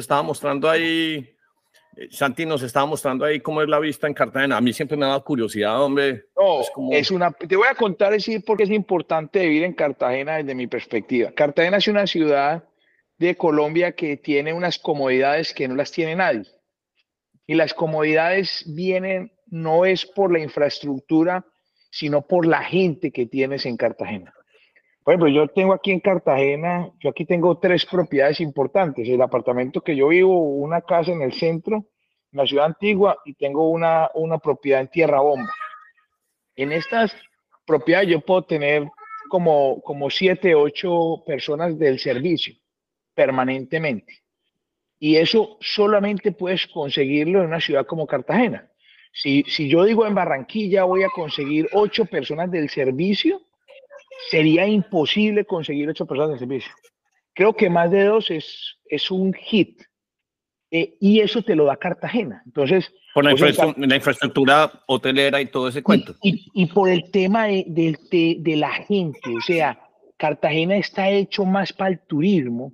estaba mostrando ahí, eh, Santi nos estaba mostrando ahí cómo es la vista en Cartagena. A mí siempre me ha dado curiosidad, hombre. No, es, como... es una, te voy a contar así porque es importante vivir en Cartagena desde mi perspectiva. Cartagena es una ciudad de Colombia que tiene unas comodidades que no las tiene nadie. Y las comodidades vienen no es por la infraestructura, sino por la gente que tienes en Cartagena. Por ejemplo, yo tengo aquí en Cartagena, yo aquí tengo tres propiedades importantes. El apartamento que yo vivo, una casa en el centro, en la ciudad antigua, y tengo una, una propiedad en Tierra Bomba. En estas propiedades yo puedo tener como, como siete, ocho personas del servicio permanentemente. Y eso solamente puedes conseguirlo en una ciudad como Cartagena. Si, si yo digo en Barranquilla voy a conseguir ocho personas del servicio, sería imposible conseguir ocho personas de servicio. Creo que más de dos es, es un hit. Eh, y eso te lo da Cartagena. Entonces, por la, infraestructura, hotelera y todo ese cuento. Y, y, por el tema de, de, de, la gente, o sea, Cartagena está hecho más para el turismo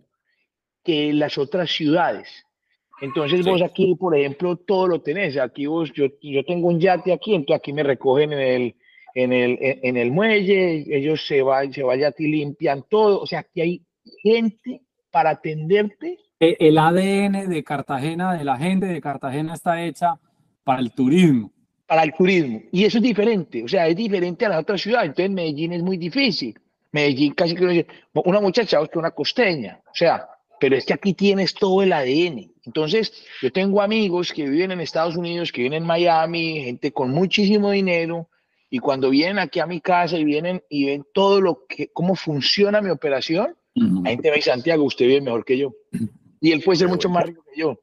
que las otras ciudades. Entonces vos aquí, por ejemplo, todo lo tenés. Aquí vos, yo, yo tengo un yate aquí, entonces aquí me recogen en el, en el, en el muelle, ellos se van, se vayan y limpian todo, o sea, que hay gente para atenderte. E, el ADN de Cartagena, de la gente de Cartagena está hecha para el turismo. Para el turismo. Y eso es diferente, o sea, es diferente a las otras ciudades. Entonces Medellín es muy difícil. Medellín casi que una muchacha que una costeña, o sea, pero es que aquí tienes todo el ADN. Entonces, yo tengo amigos que viven en Estados Unidos, que viven en Miami, gente con muchísimo dinero, y cuando vienen aquí a mi casa y vienen y ven todo lo que, cómo funciona mi operación, la gente me dice, Santiago, usted vive mejor que yo. Y él puede ser mucho más rico que yo.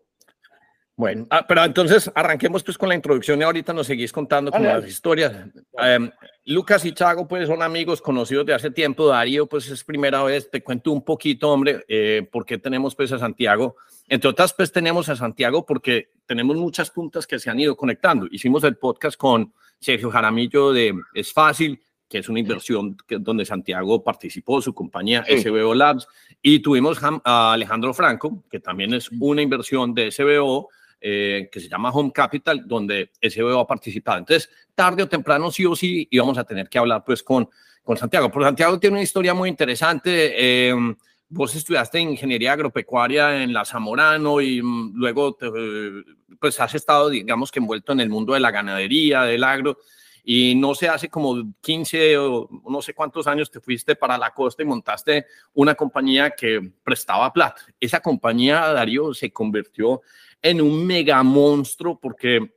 Bueno, ah, pero entonces arranquemos pues con la introducción y ahorita nos seguís contando con las historias. Em, Lucas y Chago pues son amigos conocidos de hace tiempo. Darío pues es primera vez. Te cuento un poquito, hombre, eh, por qué tenemos pues a Santiago. Entre otras pues tenemos a Santiago porque tenemos muchas puntas que se han ido conectando. Hicimos el podcast con Sergio Jaramillo de Es Fácil, que es una inversión que, donde Santiago participó, su compañía SBO Labs, y tuvimos a Alejandro Franco, que también es una inversión de SBO, eh, que se llama Home Capital, donde SBO ha participado. Entonces, tarde o temprano, sí o sí, íbamos a tener que hablar pues con, con Santiago. Pero Santiago tiene una historia muy interesante. Eh, vos estudiaste ingeniería agropecuaria en la Zamorano y mm, luego te, pues has estado, digamos que envuelto en el mundo de la ganadería, del agro, y no sé, hace como 15 o no sé cuántos años te fuiste para la costa y montaste una compañía que prestaba plata. Esa compañía, Darío, se convirtió en un mega monstruo porque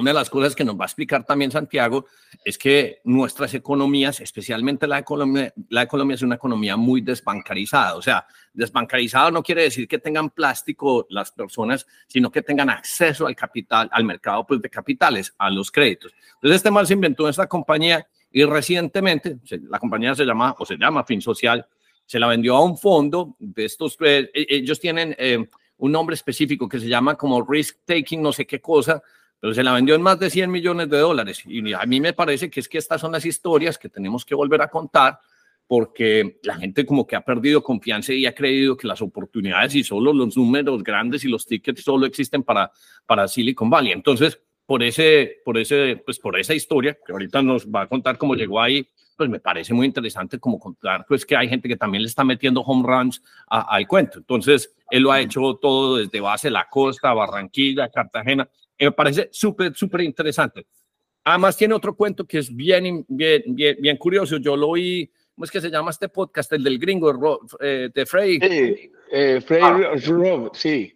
una de las cosas que nos va a explicar también Santiago es que nuestras economías, especialmente la economía, la economía es una economía muy desbancarizada. O sea, desbancarizado no quiere decir que tengan plástico las personas, sino que tengan acceso al capital, al mercado pues, de capitales, a los créditos. Entonces, este mal se inventó en esta compañía y recientemente, la compañía se llama o se llama Fin Social, se la vendió a un fondo de estos, eh, ellos tienen eh, un nombre específico que se llama como risk taking, no sé qué cosa, pero se la vendió en más de 100 millones de dólares. Y a mí me parece que es que estas son las historias que tenemos que volver a contar porque la gente como que ha perdido confianza y ha creído que las oportunidades y solo los números grandes y los tickets solo existen para, para Silicon Valley. Entonces, por, ese, por, ese, pues por esa historia, que ahorita nos va a contar cómo llegó ahí, pues me parece muy interesante como contar pues que hay gente que también le está metiendo home runs al cuento. Entonces, él lo ha hecho todo desde base la costa, Barranquilla, Cartagena, me parece súper, súper interesante. Además tiene otro cuento que es bien, bien, bien, curioso. Yo lo oí, ¿cómo es que se llama este podcast? El del gringo, eh, de Frey. Sí, eh, Frey ah. sí.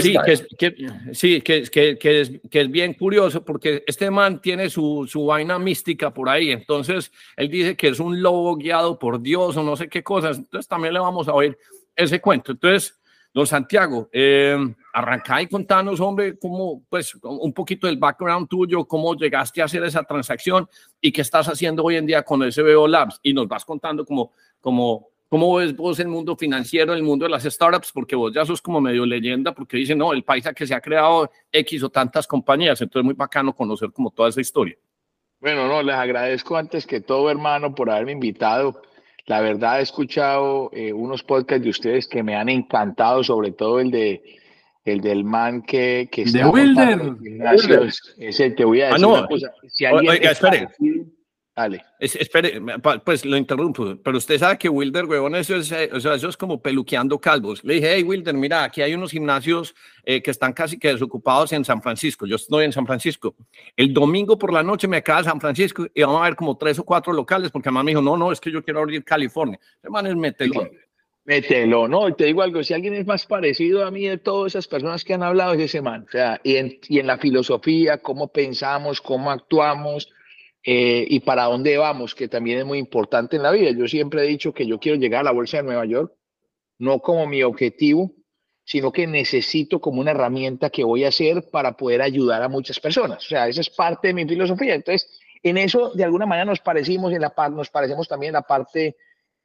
Sí, que es, que, sí que, que, que, es, que es bien curioso porque este man tiene su, su vaina mística por ahí. Entonces, él dice que es un lobo guiado por Dios o no sé qué cosas. Entonces, también le vamos a oír ese cuento. Entonces, Don Santiago, eh, arrancá y contanos, hombre, cómo, pues, un poquito del background tuyo, cómo llegaste a hacer esa transacción y qué estás haciendo hoy en día con SBO Labs. Y nos vas contando cómo, cómo, cómo ves vos el mundo financiero, el mundo de las startups, porque vos ya sos como medio leyenda, porque dicen, no, el paisa que se ha creado X o tantas compañías. Entonces, muy bacano conocer como toda esa historia. Bueno, no, les agradezco antes que todo, hermano, por haberme invitado. La verdad he escuchado eh, unos podcasts de ustedes que me han encantado, sobre todo el de el del man que, que de Wilder. Ese te voy a decir ah, no. Si alguien Oiga, espere. Dale. espere, pues lo interrumpo, pero usted sabe que Wilder, huevón, eso es, eh, o sea, eso es como peluqueando calvos. Le dije, hey, Wilder, mira, aquí hay unos gimnasios eh, que están casi que desocupados en San Francisco. Yo estoy en San Francisco. El domingo por la noche me acaba San Francisco y vamos a ver como tres o cuatro locales, porque mamá me dijo, no, no, es que yo quiero abrir California. Hermano, es mételo. Mételo, no, y te digo algo, si alguien es más parecido a mí de todas esas personas que han hablado es ese man, o sea, y en, y en la filosofía, cómo pensamos, cómo actuamos, eh, y para dónde vamos, que también es muy importante en la vida. Yo siempre he dicho que yo quiero llegar a la Bolsa de Nueva York, no como mi objetivo, sino que necesito como una herramienta que voy a hacer para poder ayudar a muchas personas. O sea, esa es parte de mi filosofía. Entonces, en eso, de alguna manera, nos parecimos, en la, nos parecemos también en la parte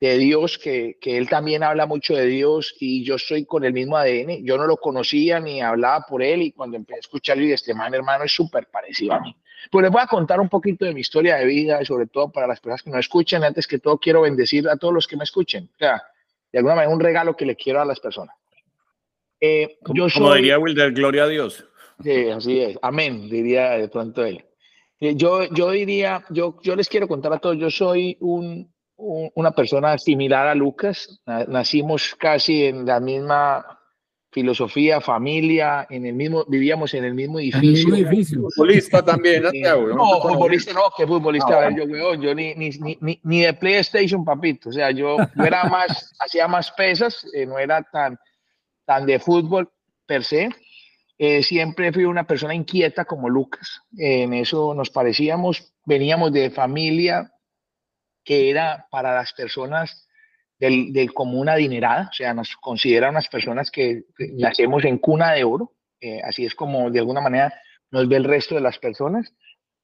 de Dios, que, él también habla mucho de Dios y yo soy con el mismo ADN. Yo no lo conocía ni hablaba por él y cuando empecé a escucharlo y este man, hermano, es súper parecido a mí. Pues les voy a contar un poquito de mi historia de vida y sobre todo para las personas que no escuchan. Antes que todo, quiero bendecir a todos los que me escuchen. O sea, de alguna manera, un regalo que le quiero a las personas. Eh, yo soy, como diría Wilder, gloria a Dios. Sí, así es. Amén, diría de pronto él. Eh, yo, yo diría, yo, yo les quiero contar a todos, yo soy un, una persona similar a Lucas. Nacimos casi en la misma filosofía, familia, en el mismo, vivíamos en el mismo edificio. Futbolista también, No, futbolista no, que futbolista, ah, yo, yo ni, ni, ni, ni, de PlayStation, papito. O sea, yo, era más, hacía más pesas, eh, no era tan, tan de fútbol per se. Eh, siempre fui una persona inquieta como Lucas. en eso nos parecíamos. Veníamos de familia que era para las personas del, del común adinerada, o sea, nos consideran unas personas que, nacemos en cuna de oro, eh, así es como de alguna manera nos ve el resto de las personas,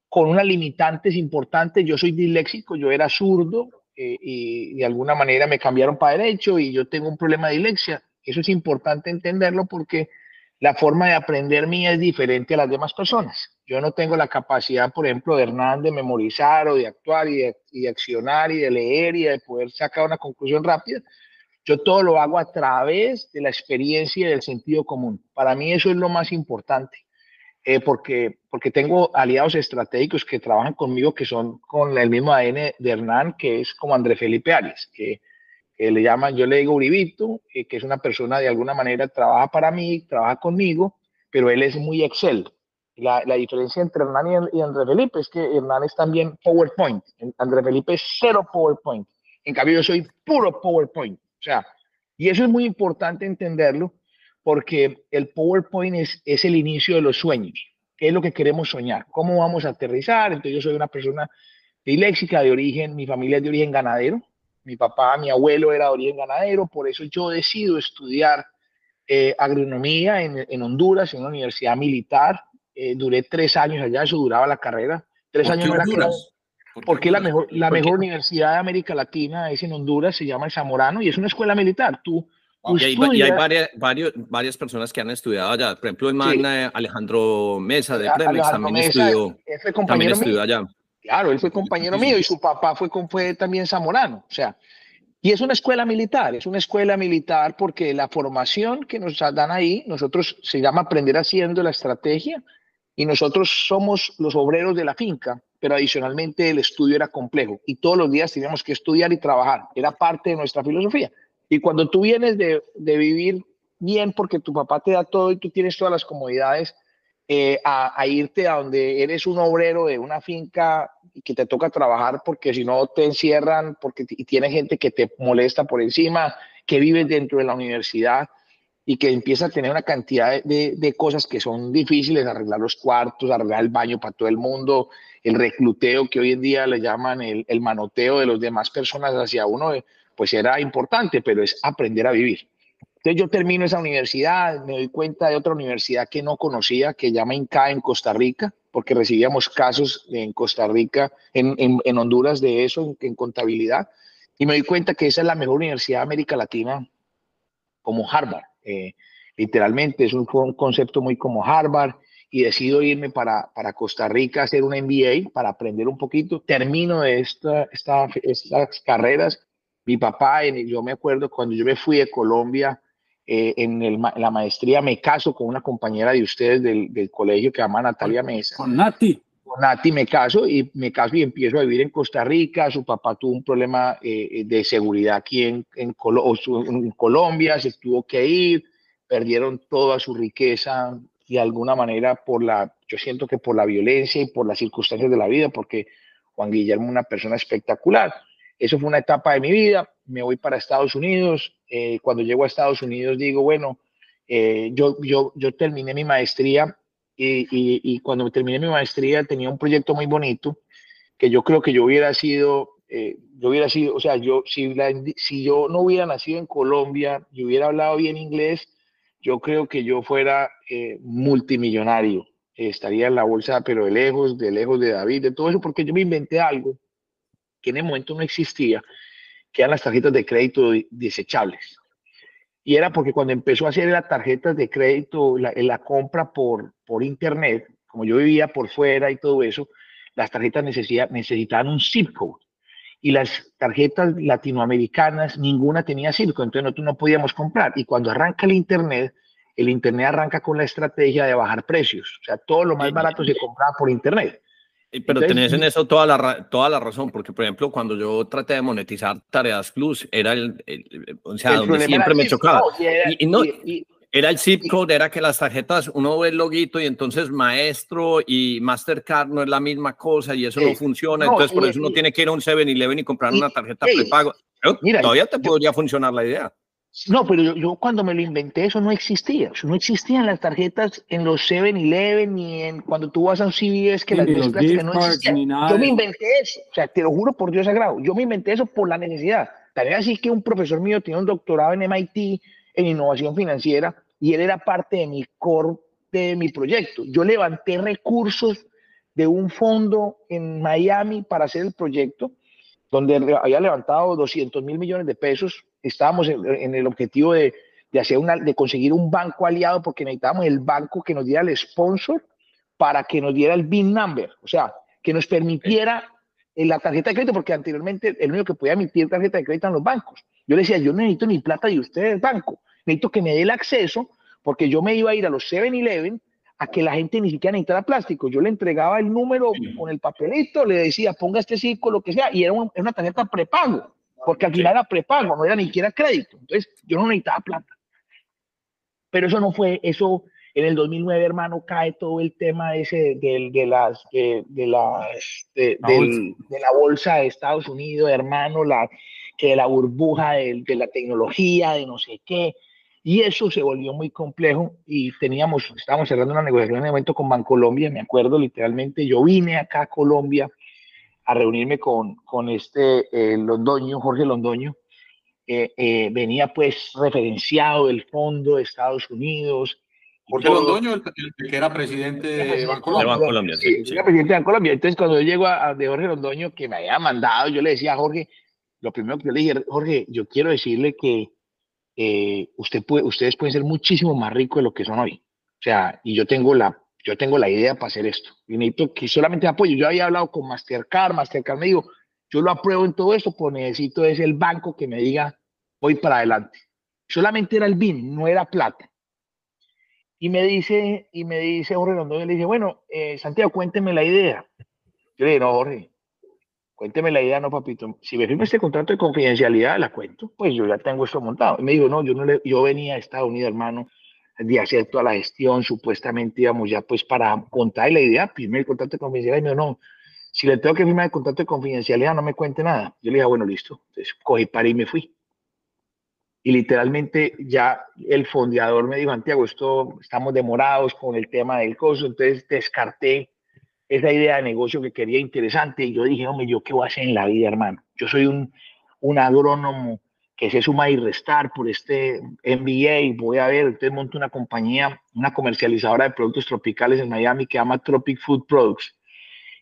con unas limitantes importantes, yo soy disléxico, yo era zurdo eh, y de alguna manera me cambiaron para derecho y yo tengo un problema de dislexia, eso es importante entenderlo porque la forma de aprender mía es diferente a las demás personas. Yo no tengo la capacidad, por ejemplo, de Hernán de memorizar o de actuar y de, accionar y de leer y de poder sacar una conclusión rápida. Yo todo lo hago a través de la experiencia y del sentido común. Para mí eso es lo más importante, eh, porque, porque tengo aliados estratégicos que trabajan conmigo que son con el mismo ADN de Hernán, que es como André Felipe Arias, que, le llaman, yo le digo Uribito, eh, que es una persona de alguna manera trabaja para mí, trabaja conmigo, pero él es muy Excel. La, diferencia entre Hernán y, André Felipe es que Hernán es también PowerPoint. André Felipe es cero PowerPoint. En cambio, yo soy puro PowerPoint. O sea, y eso es muy importante entenderlo porque el PowerPoint es, es el inicio de los sueños. ¿Qué es lo que queremos soñar? ¿Cómo vamos a aterrizar? Entonces, yo soy una persona diléxica de origen, mi familia es de origen ganadero. Mi papá, mi abuelo era de origen ganadero, por eso yo decido estudiar eh, agronomía en, en Honduras, en una universidad militar eh, duré tres años allá, eso duraba la carrera. Tres años porque la mejor, la mejor universidad de América Latina es en Honduras, se llama el Zamorano y es una escuela militar. Tú, y, hay, varias, varios, varias personas que han estudiado allá. Por ejemplo, el man eh, Alejandro Mesa de Premex también estudió, también estudió allá. Claro, él fue compañero mío y su papá fue, fue también zamorano. O sea, y es una escuela militar, es una escuela militar porque la formación que nos dan ahí, nosotros se llama aprender haciendo la estrategia, y nosotros somos los obreros de la finca, pero adicionalmente el estudio era complejo y todos los días teníamos que estudiar y trabajar, era parte de nuestra filosofía. Y cuando tú vienes de, de vivir bien porque tu papá te da todo y tú tienes todas las comodidades, eh, a, irte a donde eres un obrero de una finca y que te toca trabajar porque si no te encierran, porque y tiene gente que te molesta por encima, que vives dentro de la universidad y que empieza a tener una cantidad de, de, cosas que son difíciles, arreglar los cuartos, arreglar el baño para todo el mundo, el recluteo que hoy en día le llaman el, el manoteo de las demás personas hacia uno, eh, pues era importante, pero es aprender a vivir. Entonces yo termino esa universidad, me doy cuenta de otra universidad que no conocía, que llama INCA en Costa Rica, porque recibíamos casos en Costa Rica, en, en, en Honduras de eso, en, en contabilidad, y me doy cuenta que esa es la mejor universidad de América Latina como Harvard. Eh, literalmente es un, concepto muy como Harvard y decido irme para, para, Costa Rica a hacer un MBA para aprender un poquito. Termino esta, esta, estas carreras. Mi papá, yo me acuerdo cuando yo me fui de Colombia, eh, en, la maestría me caso con una compañera de ustedes del, del colegio que se llama Natalia Mesa. Con Nati. Con Nati me caso y me caso y empiezo a vivir en Costa Rica. Su papá tuvo un problema eh, de seguridad aquí en, en, en Colombia, se tuvo que ir, perdieron toda su riqueza de alguna manera por la, yo siento que por la violencia y por las circunstancias de la vida, porque Juan Guillermo es una persona espectacular. Eso fue una etapa de mi vida. Me voy para Estados Unidos. Eh, cuando llego a Estados Unidos digo, bueno, eh, yo, yo, yo terminé mi maestría y, y, cuando terminé mi maestría tenía un proyecto muy bonito que yo creo que yo hubiera sido, eh, yo hubiera sido, o sea, yo, si, si yo no hubiera nacido en Colombia y hubiera hablado bien inglés, yo creo que yo fuera multimillonario. estaría en la bolsa, pero de lejos, de lejos de David, de todo eso, porque yo me inventé algo que en el momento no existía, que eran las tarjetas de crédito desechables. Y era porque cuando empezó a hacer las tarjetas de crédito, la, la compra por, por internet, como yo vivía por fuera y todo eso, las tarjetas necesitaban un zip code. Y las tarjetas latinoamericanas, ninguna tenía zip code, entonces nosotros no podíamos comprar. Y cuando arranca el internet, el internet arranca con la estrategia de bajar precios. O sea, todo lo más barato se compraba por internet. Pero tenés en eso toda la, toda la razón, porque por ejemplo, cuando yo traté de monetizar tareas plus, era el, o sea, donde siempre me chocaba. y, no, era el zip code, era que las tarjetas, uno ve el loguito y entonces maestro y Mastercard no es la misma cosa y eso no funciona, entonces por eso uno tiene que ir a un 7-Eleven y comprar una tarjeta prepago. Mira, todavía te podría funcionar la idea. No, pero yo, cuando me lo inventé, eso no existía. no existían las tarjetas en los 7-Eleven ni en cuando tú vas a un CVS que las que no existían. Yo me inventé eso. O sea, te lo juro por Dios sagrado. Yo me inventé eso por la necesidad. También así que un profesor mío tiene un doctorado en MIT en innovación financiera y él era parte de mi core de mi proyecto. Yo levanté recursos de un fondo en Miami para hacer el proyecto, donde había levantado 200 mil millones de pesos estábamos en, el objetivo de, de, hacer una, de conseguir un banco aliado porque necesitábamos el banco que nos diera el sponsor para que nos diera el BIN number, o sea, que nos permitiera en la tarjeta de crédito, porque anteriormente el único que podía emitir tarjeta de crédito eran los bancos. Yo le decía, yo no necesito ni plata de ustedes, banco, necesito que me dé el acceso, porque yo me iba a ir a los 7-Eleven a que la gente ni siquiera necesitara plástico. Yo le entregaba el número con el papelito, le decía, ponga este ciclo, lo que sea, y era, era una tarjeta prepago porque al final era prepago, no era ni siquiera crédito. Entonces, yo no necesitaba plata. Pero eso no fue, eso en el 2009, hermano, cae todo el tema ese de, de las, de, las, de, la bolsa de Estados Unidos, hermano, la, que la burbuja de, la tecnología, de no sé qué. Y eso se volvió muy complejo y teníamos, estábamos cerrando una negociación en el momento con Bancolombia, me acuerdo literalmente, yo vine acá a Colombia a reunirme con, con este eh, Londoño, Jorge Londoño. Eh, venía pues referenciado del fondo de Estados Unidos. Jorge Londoño, el, que era presidente de Bancolombia. Colombia, sí, Era presidente de Bancolombia. Entonces, cuando yo llego a, de Jorge Londoño, que me había mandado, yo le decía a Jorge, lo primero que yo le dije, Jorge, yo quiero decirle que eh, usted puede, ustedes pueden ser muchísimo más ricos de lo que son hoy. O sea, y yo tengo la yo tengo la idea para hacer esto. Y necesito que solamente apoyo. Yo había hablado con Mastercard, Mastercard me dijo, yo lo apruebo en todo esto, pues necesito es el banco que me diga, voy para adelante. Solamente era el BIN, no era plata. Y me dice, y me dice Jorge Londoño, le dice, bueno, eh, Santiago, cuénteme la idea. Yo le dije, no, Jorge, cuénteme la idea, no, papito. Si me firma este contrato de confidencialidad, la cuento, pues yo ya tengo esto montado. Y me dijo, no, yo no le, yo venía a Estados Unidos, hermano, de hacer toda la gestión, supuestamente íbamos ya pues para contar la idea, firmé el contrato de confidencialidad y me dijo, no, si le tengo que firmar el contrato de confidencialidad, no me cuente nada. Yo le dije, ah, bueno, listo. Entonces cogí para y me fui. Y literalmente ya el fondeador me dijo, Santiago, esto estamos demorados con el tema del costo, entonces descarté esa idea de negocio que quería interesante y yo dije, hombre, ¿yo qué voy a hacer en la vida, hermano? Yo soy un, un agrónomo que se suma y restar por este MBA, voy a ver, entonces monto una compañía, una comercializadora de productos tropicales en Miami que llama Tropic Food Products.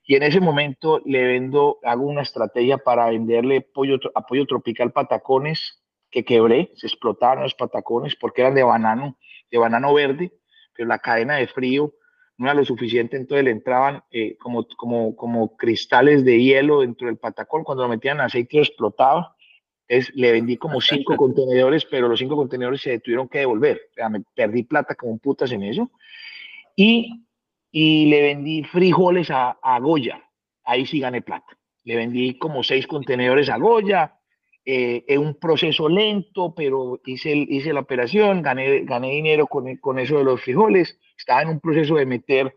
Y en ese momento le vendo, hago una estrategia para venderle pollo, apoyo tropical patacones que quebré, se explotaron los patacones porque eran de banano, de banano verde, pero la cadena de frío no era lo suficiente, entonces le entraban eh, como, como, como cristales de hielo dentro del patacón, cuando lo metían aceite explotaba Entonces le vendí como cinco contenedores, pero los cinco contenedores se tuvieron que devolver. O sea, me perdí plata como putas en eso. Y, y le vendí frijoles a, a Goya. Ahí sí gané plata. Le vendí como seis contenedores a Goya. Eh, es un proceso lento, pero hice, hice la operación, gané, gané dinero con, con eso de los frijoles. Estaba en un proceso de meter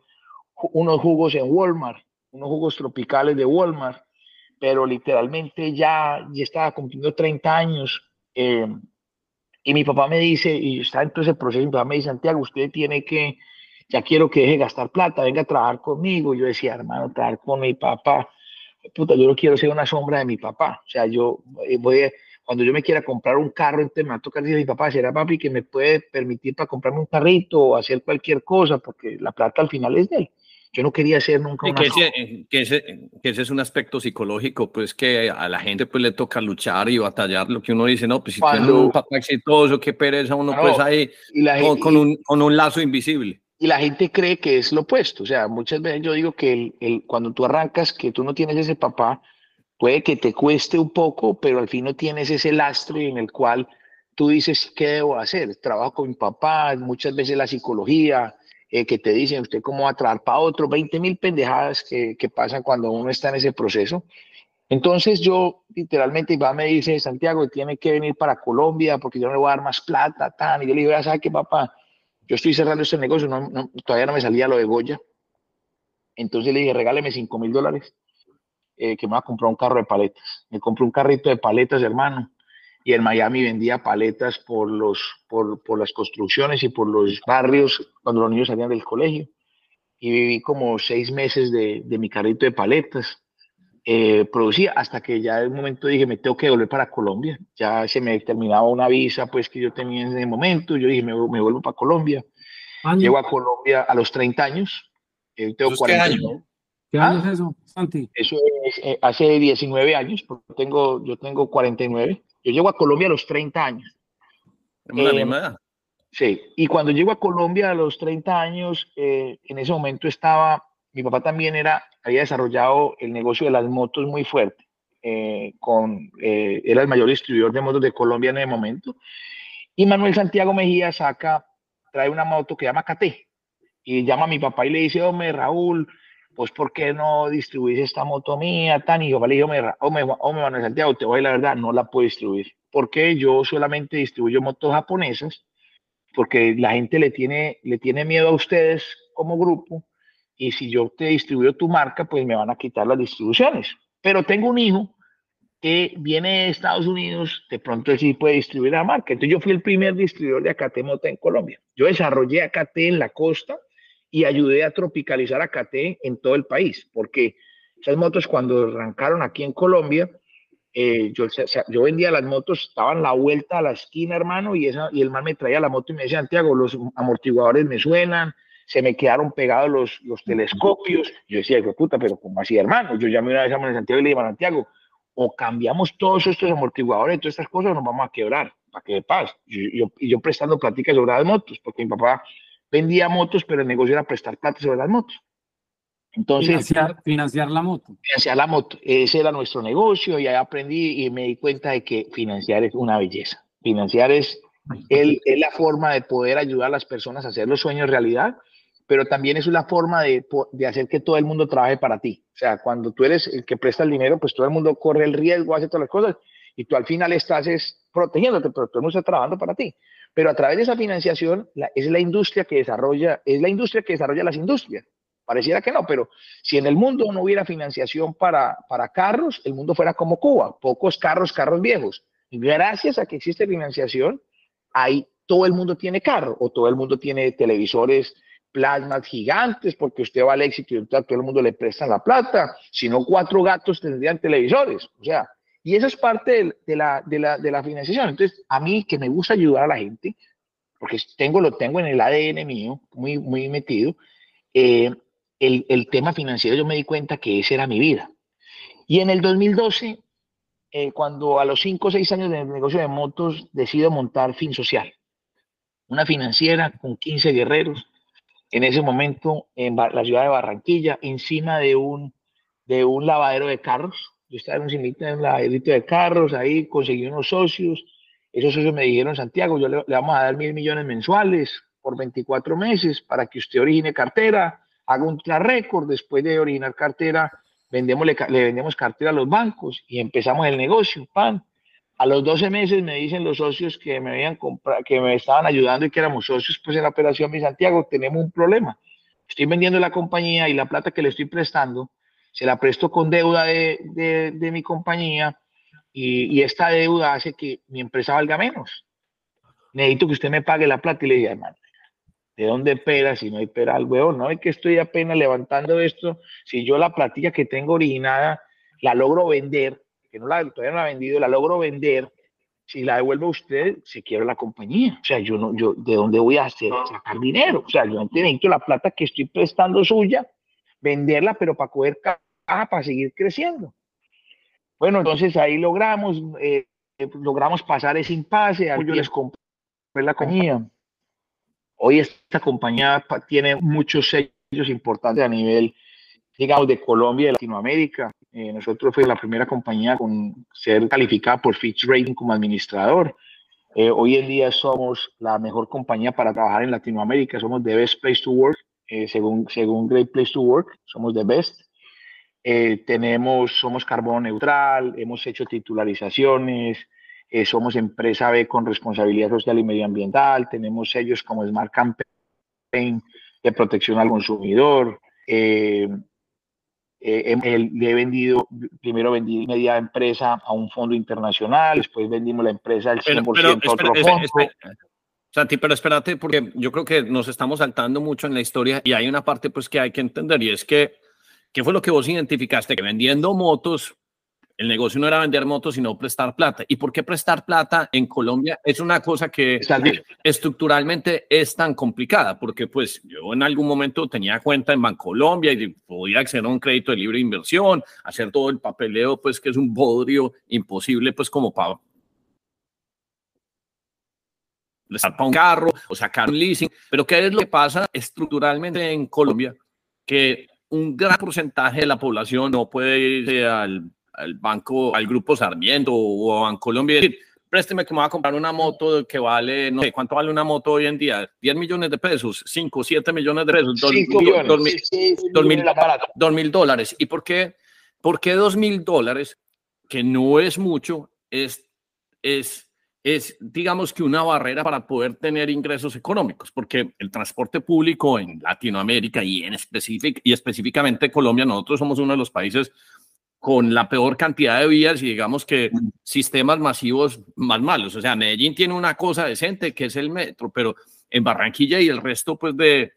unos jugos en Walmart, unos jugos tropicales de Walmart pero literalmente ya, ya estaba cumpliendo 30 años. Eh, y mi papá me dice, y está en todo ese proceso, mi papá me dice, Santiago, usted tiene que, ya quiero que deje gastar plata, venga a trabajar conmigo. Yo decía, hermano, trabajar con mi papá, puta, yo no quiero ser una sombra de mi papá. O sea, yo eh, voy a, cuando yo me quiera comprar un carro, entonces me va a tocar decir a mi papá, será papi que me puede permitir para comprarme un carrito o hacer cualquier cosa, porque la plata al final es de él. Yo no quería ser nunca una que, ese, que, ese, que, ese, es un aspecto psicológico, pues que a la gente pues le toca luchar y batallar lo que uno dice, no, pues si Cuando, tiene un papá exitoso, qué pereza, uno no, pues ahí con, con, un, con, un, lazo invisible. Y la gente cree que es lo opuesto, o sea, muchas veces yo digo que el, el, cuando tú arrancas, que tú no tienes ese papá, puede que te cueste un poco, pero al fin no tienes ese lastre en el cual tú dices, ¿qué debo hacer? Trabajo con mi papá, muchas veces la psicología, eh, que te dicen usted cómo va a trabajar para otro, 20 mil pendejadas que, que, pasan cuando uno está en ese proceso. Entonces yo literalmente va me dice, Santiago, tiene que venir para Colombia porque yo no le voy a dar más plata, tan. Y yo le digo, sabes qué, papá, yo estoy cerrando este negocio, todavía no me salía lo de Goya. Entonces le dije, regáleme 5 mil dólares, eh, que me va a comprar un carro de paletas. Me compré un carrito de paletas, hermano y en Miami vendía paletas por, los, por, por, las construcciones y por los barrios cuando los niños salían del colegio. Y viví como seis meses de, de mi carrito de paletas. Eh, producía hasta que ya en un momento dije, me tengo que volver para Colombia. Ya se me terminaba una visa pues que yo tenía en ese momento. Yo dije, me, me vuelvo para Colombia. Llego a Colombia a los 30 años. Eh, tengo 40 ¿Qué? ¿Qué año es eso, Santi? Eso es eh, hace 19 años, porque tengo, yo tengo 49. Yo llego a Colombia a los 30 años. Eh, sí, y cuando llego a Colombia a los 30 años, eh, en ese momento estaba, mi papá también era, había desarrollado el negocio de las motos muy fuerte. Eh, con, eh, era el mayor distribuidor de motos de Colombia en ese momento. Y Manuel Santiago Mejía saca, trae una moto que llama KT. Y llama a mi papá y le dice, hombre, Raúl, pues ¿por qué no distribuís esta moto mía, tan? Y yo le dije, hombre, hombre, Manuel Santiago, te voy la verdad, no la puedo distribuir. Porque yo solamente distribuyo motos japonesas, porque la gente le tiene, le tiene miedo a ustedes como grupo, y si yo te distribuyo tu marca, pues me van a quitar las distribuciones. Pero tengo un hijo que viene de Estados Unidos, de pronto él sí puede distribuir la marca. Entonces yo fui el primer distribuidor de AKT Mota en Colombia. Yo desarrollé AKT en la costa, y ayudé a tropicalizar a KT en todo el país, porque esas motos cuando arrancaron aquí en Colombia, eh, yo, yo, vendía las motos, estaban la vuelta a la esquina, hermano, y, esa, y el man me traía la moto y me decía, Santiago, los amortiguadores me suenan, se me quedaron pegados los, los telescopios. Yo decía, puta, pero ¿cómo así, hermano? Yo llamé una vez a Manuel Santiago y le dije, Santiago, o cambiamos todos estos amortiguadores, todas estas cosas, nos vamos a quebrar, para que de paz. Y yo, yo, prestando pláticas sobre las motos, porque mi papá vendía motos, pero el negocio era prestar plata sobre las motos. Entonces, financiar, financiar, la moto. Financiar la moto. Ese era nuestro negocio y ahí aprendí y me di cuenta de que financiar es una belleza. Financiar es, el, es la forma de poder ayudar a las personas a hacer los sueños realidad, pero también es una forma de, de hacer que todo el mundo trabaje para ti. O sea, cuando tú eres el que presta el dinero, pues todo el mundo corre el riesgo, hace todas las cosas y tú al final estás es, protegiéndote, pero todo el mundo está trabajando para ti. Pero a través de esa financiación es la industria que desarrolla, es la industria que desarrolla las industrias. Pareciera que no, pero si en el mundo no hubiera financiación para, para carros, el mundo fuera como Cuba, pocos carros, carros viejos. Gracias a que existe financiación, ahí todo el mundo tiene carro o todo el mundo tiene televisores plasmas gigantes porque usted va al éxito y todo el mundo le presta la plata. Si no, cuatro gatos tendrían televisores. O sea, y eso es parte de, la, de, la, de la financiación. Entonces, a mí que me gusta ayudar a la gente, porque tengo, lo tengo en el ADN mío, muy, muy metido, eh, el, el, tema financiero yo me di cuenta que esa era mi vida. Y en el 2012, eh, cuando a los 5 o 6 años del negocio de motos decido montar Fin Social, una financiera con 15 guerreros, en ese momento en la ciudad de Barranquilla, encima de un, de un lavadero de carros, yo estaba en un en la edito de carros, ahí conseguí unos socios, esos socios me dijeron, Santiago, yo le, vamos a dar mil millones mensuales por 24 meses para que usted origine cartera, haga un record, después de originar cartera, vendemos, le, le vendemos cartera a los bancos y empezamos el negocio, pan. A los 12 meses me dicen los socios que me habían comprado, que me estaban ayudando y que éramos socios pues en la operación, mi Santiago, tenemos un problema. Estoy vendiendo la compañía y la plata que le estoy prestando, se la presto con deuda de, de, mi compañía y, esta deuda hace que mi empresa valga menos. Necesito que usted me pague la plata y le dije, hermano, ¿de dónde pera si no hay pera al? No es que estoy apenas levantando esto. Si yo la platilla que tengo originada la logro vender, que no la, todavía no la he vendido, la logro vender, si la devuelve usted, se quiebra la compañía. O sea, yo no, yo, ¿de dónde voy a hacer, sacar dinero? O sea, yo necesito la plata que estoy prestando suya, venderla, pero para coger caja, para seguir creciendo. Bueno, entonces ahí logramos, eh, logramos pasar ese impasse, yo les compré la compañía. Hoy esta compañía tiene muchos sellos importantes a nivel, digamos, de Colombia y de Latinoamérica. Eh, nosotros fuimos la primera compañía con ser calificada por Fitch Rating como administrador. Eh, hoy en día somos la mejor compañía para trabajar en Latinoamérica. Somos the best place to work, eh, según, según Great Place to Work. Somos the best. Eh, tenemos, somos carbono neutral, hemos hecho titularizaciones, eh, somos empresa B con responsabilidad social y medioambiental, tenemos sellos como Smart Campaign de protección al consumidor. Eh, eh, le he vendido, primero vendí media empresa a un fondo internacional, después vendimos la empresa al 100% pero, pero, a otro espera, fondo. espera, espera. Santi, pero espérate, porque yo creo que nos estamos saltando mucho en la historia y hay una parte pues que hay que entender y es que, ¿qué fue lo que vos identificaste? Que vendiendo motos, el negocio no era vender motos, sino prestar plata. ¿Y por qué prestar plata en Colombia? Es una cosa que estructuralmente es tan complicada, porque pues yo en algún momento tenía cuenta en Bancolombia y podía acceder a un crédito de libre inversión, hacer todo el papeleo, pues que es un bodrio imposible, pues como para para un carro o sacar un leasing. Pero ¿qué es lo que pasa estructuralmente en Colombia? Que un gran porcentaje de la población no puede irse al, al banco, al grupo Sarmiento o a Bancolombia y decir, présteme que me voy a comprar una moto que vale, no sé, ¿cuánto vale una moto hoy en día? 10 millones de pesos, 5, 7 millones de pesos, 2 mil, dos mil dólares. ¿Y por qué, por qué 2 mil dólares, que no es mucho, es, es es, digamos que una barrera para poder tener ingresos económicos, porque el transporte público en Latinoamérica y, en específic, y específicamente Colombia, nosotros somos uno de los países con la peor cantidad de vías y digamos que sistemas masivos más malos. O sea, Medellín tiene una cosa decente que es el metro, pero en Barranquilla y el resto pues de,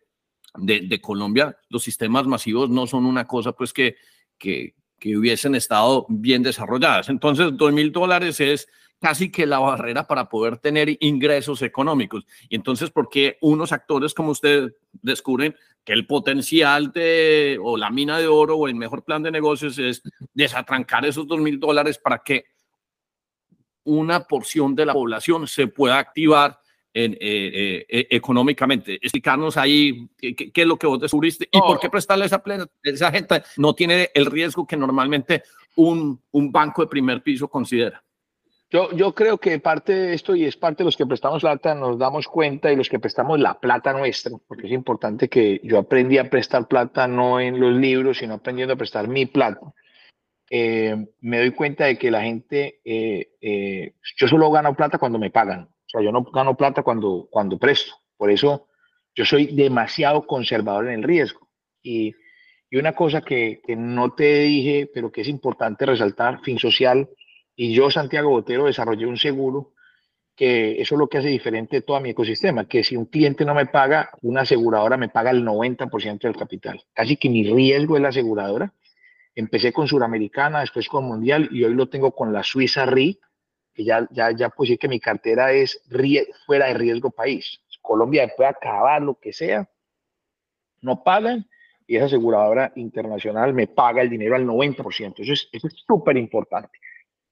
de, de Colombia los sistemas masivos no son una cosa pues que, que, que hubiesen estado bien desarrolladas. Entonces, dos mil dólares es casi que la barrera para poder tener ingresos económicos. Y entonces, ¿por qué unos actores como usted descubren que el potencial de o la mina de oro o el mejor plan de negocios es desatrancar esos dos mil dólares para que una porción de la población se pueda activar en, eh, eh, económicamente. Explicarnos ahí qué, qué, es lo que vos descubriste y por qué prestarle esa, plena, esa gente no tiene el riesgo que normalmente un, un banco de primer piso considera. Yo, yo creo que parte de esto, y es parte de los que prestamos plata, nos damos cuenta y los que prestamos la plata nuestra, porque es importante que yo aprendí a prestar plata no en los libros, sino aprendiendo a prestar mi plata. Eh, me doy cuenta de que la gente, eh, eh, yo solo gano plata cuando me pagan, o sea, yo no gano plata cuando, cuando presto. Por eso yo soy demasiado conservador en el riesgo. Y, y una cosa que, que no te dije, pero que es importante resaltar, fin social, y yo, Santiago Botero, desarrollé un seguro que eso es lo que hace diferente todo mi ecosistema, que si un cliente no me paga, una aseguradora me paga el 90% del capital. Casi que mi riesgo es la aseguradora. Empecé con Suramericana, después con Mundial y hoy lo tengo con la Suiza RI, que ya, ya, ya pues que mi cartera es fuera de riesgo país. Colombia puede acabar lo que sea, no pagan y esa aseguradora internacional me paga el dinero al 90%. Eso es súper importante.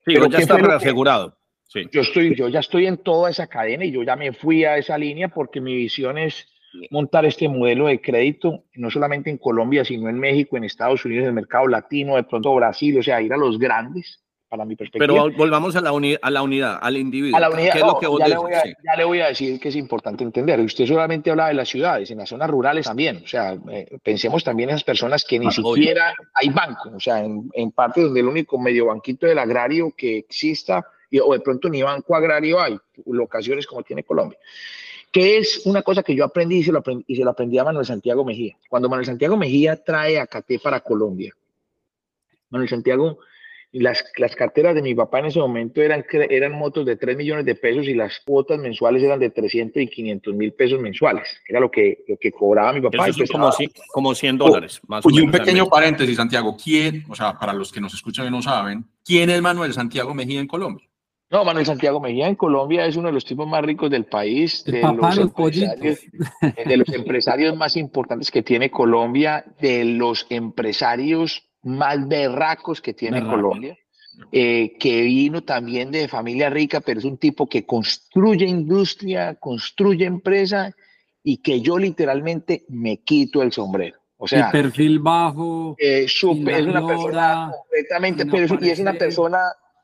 Sí, pero ya está asegurado. Sí. Yo, estoy, yo ya estoy en toda esa cadena y yo ya me fui a esa línea porque mi visión es montar este modelo de crédito, no solamente en Colombia, sino en México, en Estados Unidos, en el mercado latino, de pronto Brasil, o sea, ir a los grandes, para mi perspectiva. Pero volvamos a la, a la unidad, al individuo. A la unidad, ya, le voy a, ya, le voy a, decir que es importante entender. Usted solamente habla de las ciudades, en las zonas rurales también. O sea, eh, pensemos también en esas personas que ni ah, siquiera hay banco. O sea, en, en parte donde el único medio banquito del agrario que exista, o de pronto ni banco agrario hay, locaciones como tiene Colombia que es una cosa que yo aprendí y se, lo aprendí y se lo aprendí a Manuel Santiago Mejía. Cuando Manuel Santiago Mejía trae a Caté para Colombia, Manuel Santiago las, las carteras de mi papá en ese momento eran, eran motos de 3 millones de pesos y las cuotas mensuales eran de 300 y 500 mil pesos mensuales. Era lo que, lo que cobraba mi papá. Eso es como, como 100 dólares. Más y un pequeño paréntesis, Santiago. ¿Quién, o sea, para los que nos escuchan y no saben, quién es Manuel Santiago Mejía en Colombia? No, Manuel Santiago Mejía en Colombia es uno de los tipos más ricos del país, de los, empresarios, de los empresarios más importantes que tiene Colombia, de los empresarios más berracos que tiene Colombia, eh, que vino también de familia rica, pero es un tipo que construye industria, construye empresa y que yo literalmente me quito el sombrero. O sea, el perfil bajo. Eh, es una persona completamente, pero y es una persona,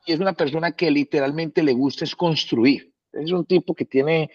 y es una persona que literalmente le gusta es construir. Es un tipo que tiene,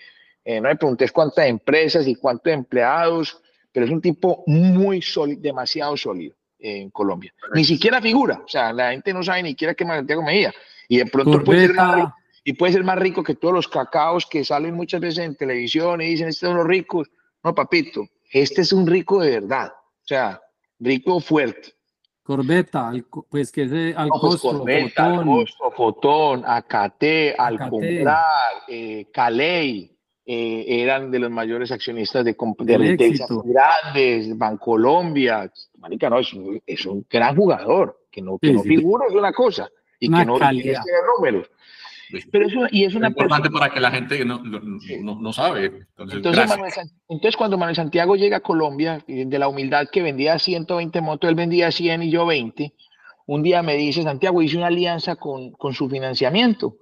eh, no me preguntes cuántas empresas y cuántos empleados, pero es un tipo muy sólido, demasiado sólido en Colombia. Ni siquiera figura, o sea, la gente no sabe ni siquiera qué Santiago Mejía. Y de pronto puede ser, más rico, y puede ser más rico que todos los cacaos que salen muchas veces en televisión y dicen, estos son los ricos. No, papito, este es un rico de verdad, o sea, rico fuerte. Corbeta, pues que es al pues costo, Corbeta, fotón. al costo, fotón, Acate, al comprar, eh, Caley, eh, eran de los mayores accionistas de, de grandes, Bancolombia. Marica, no, es, un gran jugador, que no, que no figura es una cosa, y que no tiene números. Pero eso, y es una importante para que la gente no, no, no sabe. Entonces, entonces, cuando Manuel Santiago llega a Colombia, de la humildad que vendía 120 motos, él vendía 100 y yo 20, un día me dice, Santiago, hice una alianza con, con su financiamiento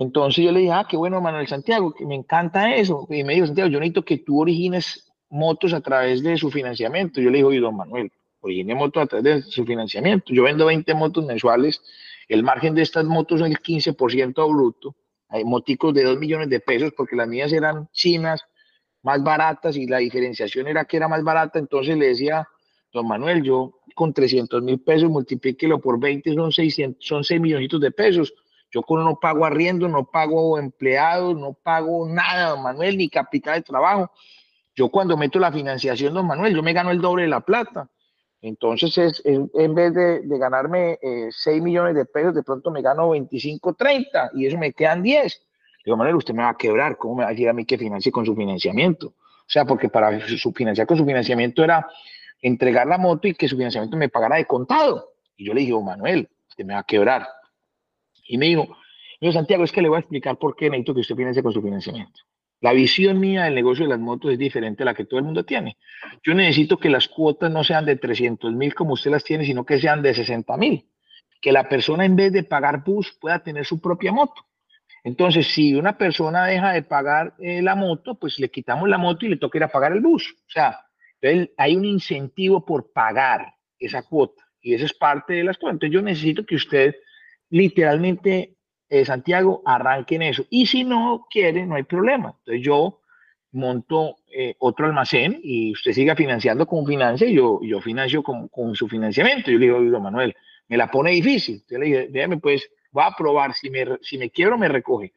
entonces yo le dije, ah, qué bueno, Manuel Santiago, que me encanta eso. Y me dijo, Santiago, yo necesito que tú origines motos a través de su financiamiento. Yo le digo, oye, don Manuel, origine motos a través de su financiamiento. Yo vendo 20 motos mensuales, el margen de estas motos es el 15% bruto. Hay moticos de 2 millones de pesos porque las mías eran chinas, más baratas y la diferenciación era que era más barata. Entonces le decía, don Manuel, yo con 300 mil pesos multiplíquelo por 20 son, 600, son 6 millones de pesos yo con no pago arriendo, no pago empleados, no pago nada, don Manuel, ni capital de trabajo. Yo cuando meto la financiación, don Manuel, yo me gano el doble de la plata. Entonces, es, en vez de, ganarme 6 eh, millones de pesos, de pronto me gano 25, 30 y eso me quedan 10. Digo, Manuel, usted me va a quebrar, ¿cómo me va a decir a mí que financie con su financiamiento? O sea, porque para su, financiar con su financiamiento era entregar la moto y que su financiamiento me pagara de contado. Y yo le dije, Manuel, usted me va a quebrar. Y me dijo, yo Santiago, es que le voy a explicar por qué necesito que usted financie con su financiamiento. La visión mía del negocio de las motos es diferente a la que todo el mundo tiene. Yo necesito que las cuotas no sean de 300 mil como usted las tiene, sino que sean de 60 mil. Que la persona en vez de pagar bus pueda tener su propia moto. Entonces, si una persona deja de pagar eh, la moto, pues le quitamos la moto y le toca ir a pagar el bus. O sea, hay un incentivo por pagar esa cuota y eso es parte de las cuotas. Entonces, yo necesito que usted literalmente eh, Santiago arranque en eso. Y si no quiere, no hay problema. Entonces yo monto eh, otro almacén y usted siga financiando con financia y yo, yo financio con, con su financiamiento. Yo le digo, Manuel, me la pone difícil. Yo le dije, déjame pues, va a probar, si me, si me quiebro me recoge.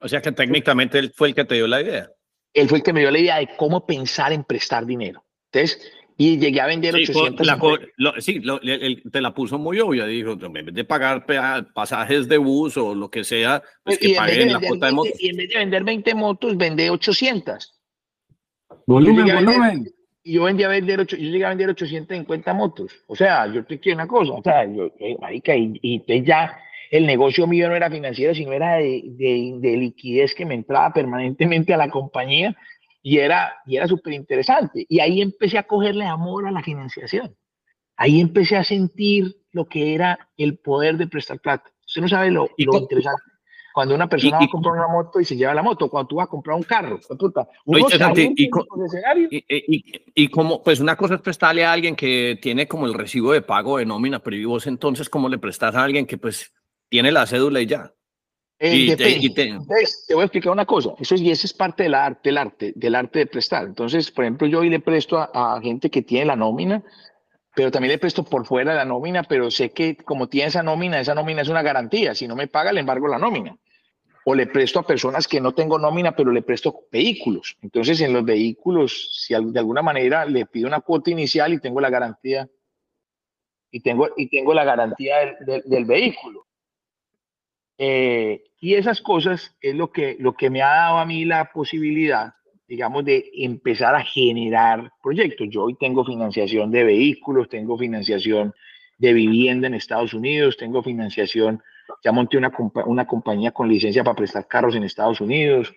O sea que técnicamente él fue el que te dio la idea. Él fue el que me dio la idea de cómo pensar en prestar dinero. Entonces, y llegué a vender sí, 800. sí, te la puso muy obvia. Dijo, en vez de pagar pasajes de bus o lo que sea, pues que paguen la cuota de motos. Y en vez de vender 20 motos, vende 800. Volumen, volumen. Y yo, vendía a vender yo llegué a vender 850 motos. O sea, yo te quiero una cosa. O sea, yo, eh, marica, y, y ya el negocio mío no era financiero, sino era de, de, de liquidez que me entraba permanentemente a la compañía y era, y era súper interesante. Y ahí empecé a cogerle amor a la financiación. Ahí empecé a sentir lo que era el poder de prestar plata. Usted no sabe lo, interesante. Cuando una persona va a comprar una moto y se lleva la moto, cuando tú vas a comprar un carro, puta, uno y. Y, y, y- y como, pues una cosa es prestarle a alguien que tiene como el recibo de pago de nómina, pero ¿y vos entonces cómo le prestas a alguien que pues tiene la cédula y ya? Eh, y depende. y te- Entonces, te voy a explicar una cosa. Eso es, y eso es parte del arte, del arte, del arte de prestar. Entonces, por ejemplo, yo hoy le presto a, a gente que tiene la nómina, pero también le presto por fuera de la nómina, pero sé que como tiene esa nómina, esa nómina es una garantía. Si no me paga, le embargo la nómina. O le presto a personas que no tengo nómina, pero le presto vehículos. Entonces, en los vehículos, si de alguna manera le pido una cuota inicial y tengo la garantía, y tengo, y tengo la garantía del, del- del vehículo. Eh, y esas cosas es lo que, lo que me ha dado a mí la posibilidad, digamos, de empezar a generar proyectos. Yo hoy tengo financiación de vehículos, tengo financiación de vivienda en Estados Unidos, tengo financiación, ya monté una, una compañía con licencia para prestar carros en Estados Unidos,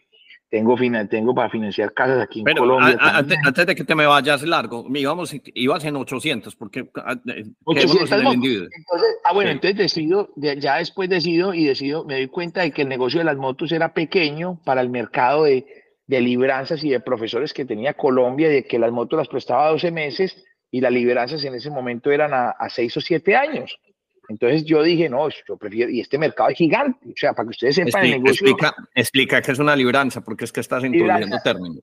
tengo, tengo para financiar casas aquí en Pero Colombia. a- a- antes, antes de que te me vayas largo, íbamos, ibas en 800, porque ah, eh, 800 en el. Entonces, ah, bueno, Sí. entonces decido, de- ya después decido y decido, me doy cuenta de que el negocio de las motos era pequeño para el mercado de, de libranzas y de profesores que tenía Colombia, de que las motos las prestaba a 12 meses y las libranzas en ese momento eran a, a 6 o 7 años. Entonces yo dije, no, yo prefiero, y este mercado es gigante, o sea, para que ustedes sepan, el negocio, explica, explica qué es una libranza, porque es que estás introduciendo términos.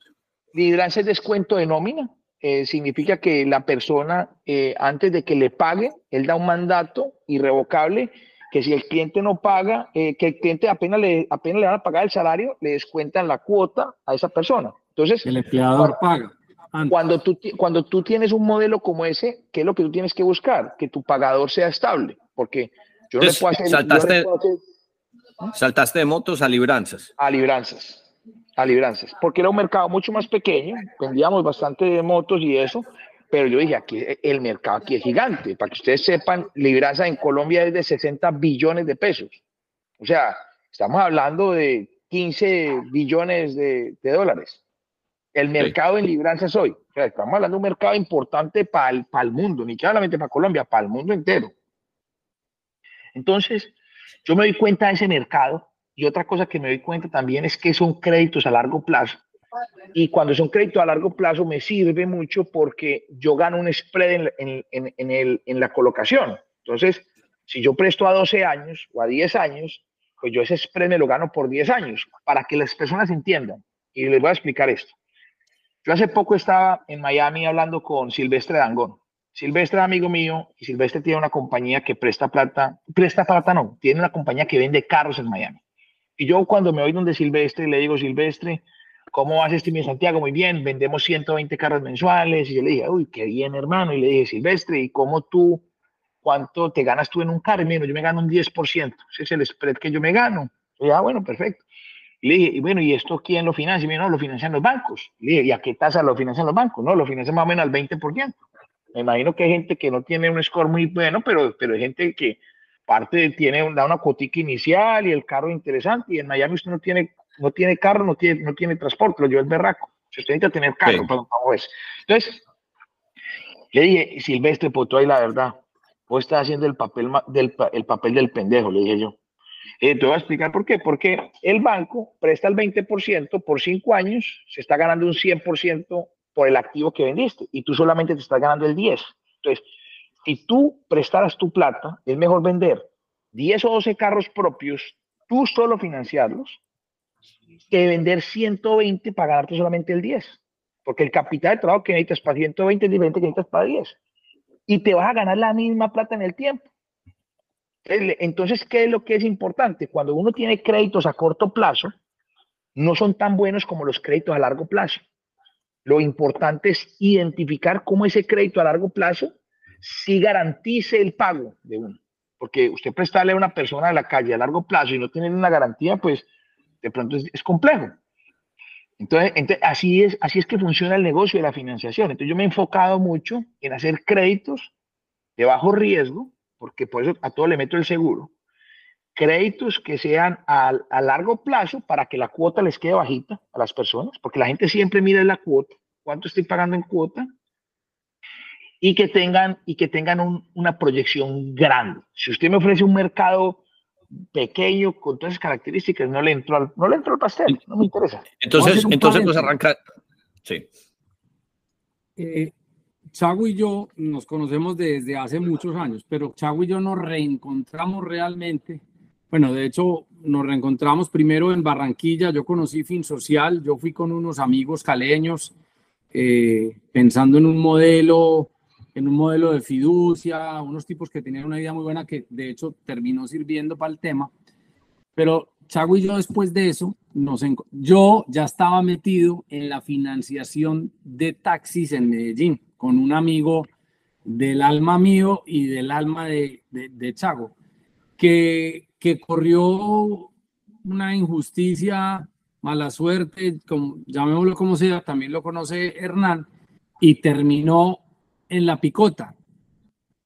Libranza es descuento de nómina. eh, significa que la persona, eh, antes de que le pague, él da un mandato irrevocable que si el cliente no paga, eh, que el cliente apenas le, apenas le van a pagar el salario, le descuentan la cuota a esa persona. Entonces, El empleador paga. Antes. cuando tú, cuando tú tienes un modelo como ese, ¿qué es lo que tú tienes que buscar? Que tu pagador sea estable, porque yo no le Entonces, puedo hacer, no le saltaste- puedo hacer Saltaste de motos a libranzas. a libranzas, a libranzas, porque era un mercado mucho más pequeño, vendíamos bastante de motos y eso, pero yo dije, aquí el mercado aquí es gigante, para que ustedes sepan, libranza en Colombia es de 60 billones de pesos, o sea, estamos hablando de 15 billones de, de dólares. El mercado en libranzas hoy, o sea, estamos hablando de un mercado importante para el, para el mundo, ni que solamente para Colombia, para el mundo entero. Entonces, yo me doy cuenta de ese mercado y otra cosa que me doy cuenta también es que son créditos a largo plazo. Y cuando son créditos a largo plazo me sirve mucho porque yo gano un spread en, en- en- en el- en la colocación. Entonces, si yo presto a 12 años o a 10 años, pues yo ese spread me lo gano por 10 años, para que las personas entiendan. Y les voy a explicar esto. Yo hace poco estaba en Miami hablando con Silvestre Dangón. Silvestre es amigo mío y Silvestre tiene una compañía que presta plata, presta plata no, tiene una compañía que vende carros en Miami. Y yo cuando me voy donde Silvestre le digo, Silvestre, ¿cómo vas este en Santiago? Muy bien, vendemos 120 carros mensuales. Y yo le dije, uy, qué bien, hermano. Y le dije, Silvestre, ¿y cómo tú, cuánto te ganas tú en un carro? Y me yo me gano un 10%. Ese es el spread que yo me gano. Y yo, ah, bueno, perfecto. Le dije, y bueno, ¿y esto quién lo financia? Y me dijo, no, lo financian los bancos. Le dije, ¿y a qué tasa lo financian los bancos? No, lo financian más o menos al 20%. Me imagino que hay gente que no tiene un score muy bueno, pero, pero hay gente que parte tiene da una cuotica inicial y el carro es interesante. Y en Miami usted no tiene, no tiene carro, no tiene, no tiene transporte, lo lleva el berraco. Si usted necesita tener carro, Sí. pues, eso. Entonces, le dije, Silvestre, pues tú ahí la verdad, vos estás haciendo el papel, del, el papel del pendejo, le dije yo. Eh, te voy a explicar por qué. Porque el banco presta el 20% por cinco años, se está ganando un 100% por el activo que vendiste y tú solamente te estás ganando el 10. Entonces, si tú prestaras tu plata, es mejor vender 10 o 12 carros propios, tú solo financiarlos, que vender 120 para ganarte solamente el 10. Porque el capital de trabajo que necesitas para 120 es diferente que necesitas para 10. Y te vas a ganar la misma plata en el tiempo. Entonces, ¿qué es lo que es importante? Cuando uno tiene créditos a corto plazo, no son tan buenos como los créditos a largo plazo. Lo importante es identificar cómo ese crédito a largo plazo sí garantice el pago de uno. Porque usted prestarle a una persona de la calle a largo plazo y no tener una garantía, pues de pronto es, es complejo. Entonces, entonces, así, es, así es que funciona el negocio de la financiación. Entonces yo me he enfocado mucho en hacer créditos de bajo riesgo, porque por eso a todo le meto el seguro. Créditos que sean a, a largo plazo para que la cuota les quede bajita a las personas, porque la gente siempre mira la cuota, cuánto estoy pagando en cuota, y que tengan, y que tengan un- una proyección grande. Si usted me ofrece un mercado pequeño, con todas esas características, no le entró al, no le entró al pastel, no me interesa. Entonces, entonces nos arranca. Sí. Eh, Chago y yo nos conocemos desde hace muchos años, pero Chago y yo nos reencontramos realmente. Bueno, de hecho, nos reencontramos primero en Barranquilla. Yo conocí Fin Social, yo fui con unos amigos caleños eh, pensando en un modelo, en un modelo de fiducia, unos tipos que tenían una idea muy buena que de hecho terminó sirviendo para el tema. Pero Chago y yo después de eso, nos yo ya estaba metido en la financiación de taxis en Medellín con un amigo del alma mío y del alma de, Chago, que, que corrió una injusticia, mala suerte, como, llamémoslo como sea, también lo conoce Hernán, y terminó en la picota.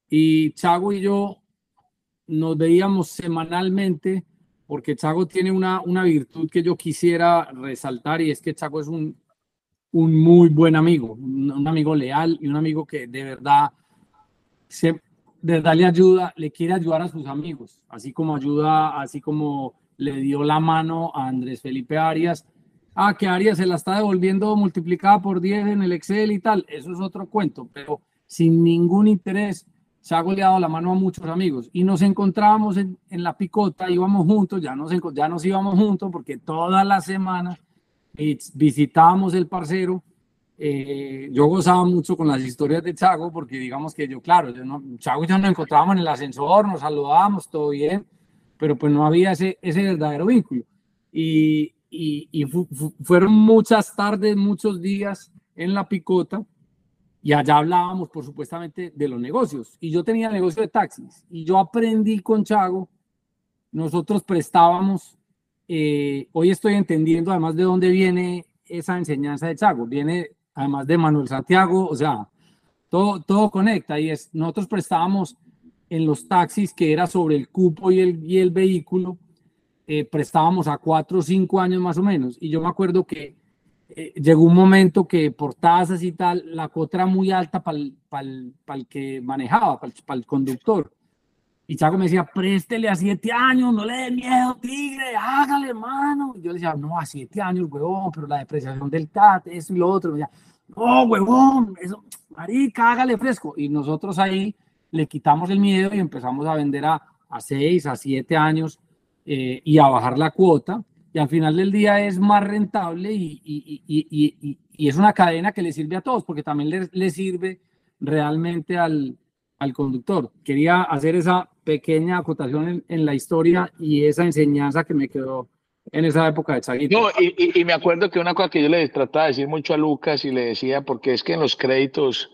Y Chago y yo nos veíamos semanalmente porque Chago tiene una, una virtud que yo quisiera resaltar y es que Chago es un un muy buen amigo, un, amigo leal y un amigo que de verdad, se, de verdad le ayuda, le quiere ayudar a sus amigos, así como ayuda, así como le dio la mano a Andrés Felipe Arias. Ah, que Arias se la está devolviendo multiplicada por 10 en el Excel y tal, eso es otro cuento, pero sin ningún interés. Se ha goleado la mano a muchos amigos y nos encontrábamos en, en la picota, íbamos juntos, ya nos, ya nos íbamos juntos porque todas las semanas visitábamos el parcero. Eh, yo gozaba mucho con las historias de Chago porque digamos que yo, claro, yo no, Chago y yo nos encontrábamos en el ascensor, nos saludábamos, todo bien, pero pues no había ese, ese verdadero vínculo. Y, y, fueron muchas tardes, muchos días en la picota y allá hablábamos, por supuestamente, de los negocios. Y yo tenía negocio de taxis y yo aprendí con Chago, nosotros prestábamos eh, hoy estoy entendiendo además de dónde viene esa enseñanza de Chago. Viene además de Manuel Santiago, o sea, todo, todo conecta y es, nosotros prestábamos en los taxis que era sobre el cupo y el, y el vehículo, eh, prestábamos a cuatro o cinco años más o menos. Y yo me acuerdo que eh, llegó un momento que por tasas y tal, la cuota era muy alta para el que manejaba, para el conductor. Y Chaco me decía, préstele a siete años, no le dé miedo, tigre, hágale, mano. yo le decía, no, a siete años, huevón, pero la depreciación del TAT, eso y lo otro. Me decía, no, huevón, eso, marica, hágale fresco. Y nosotros ahí le quitamos el miedo y empezamos a vender a, a seis, a siete años eh, y a bajar la cuota. Y al final del día es más rentable y, y, y, y es una cadena que le sirve a todos, porque también le, le sirve realmente al, al conductor. Quería hacer esa pequeña acotación en, la historia y esa enseñanza que me quedó en esa época de Chaguito. No, y, me acuerdo que una cosa que yo le trataba de decir mucho a Lucas y le decía, porque es que en los créditos,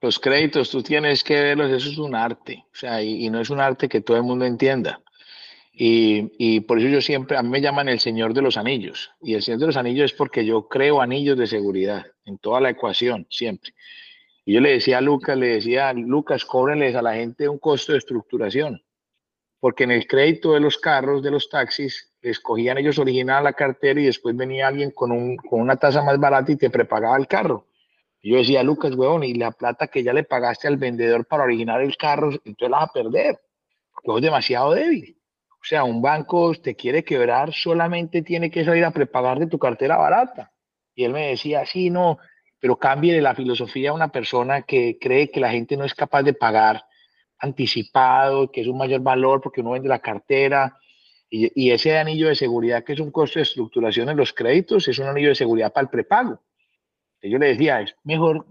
los créditos tú tienes que verlos, eso es un arte, o sea, y, no es un arte que todo el mundo entienda. Y, y, por eso yo siempre, a mí me llaman el Señor de los Anillos. Y el Señor de los Anillos es porque yo creo anillos de seguridad en toda la ecuación, siempre. Y yo le decía a Lucas, le decía, Lucas, cóbrenles a la gente un costo de estructuración, porque en el crédito de los carros, de los taxis, escogían ellos original la cartera y después venía alguien con, un, con una tasa más barata y te prepagaba el carro. Y yo decía, Lucas, huevón, y la plata que ya le pagaste al vendedor para originar el carro, entonces la vas a perder, porque es demasiado débil. O sea, un banco te quiere quebrar, solamente tiene que salir a prepagar de tu cartera barata. Y él me decía, sí, no, pero cambie la filosofía a una persona que cree que la gente no es capaz de pagar anticipado, que es un mayor valor porque uno vende la cartera. Y, ese anillo de seguridad, que es un costo de estructuración en los créditos, es un anillo de seguridad para el prepago. Yo le decía, es mejor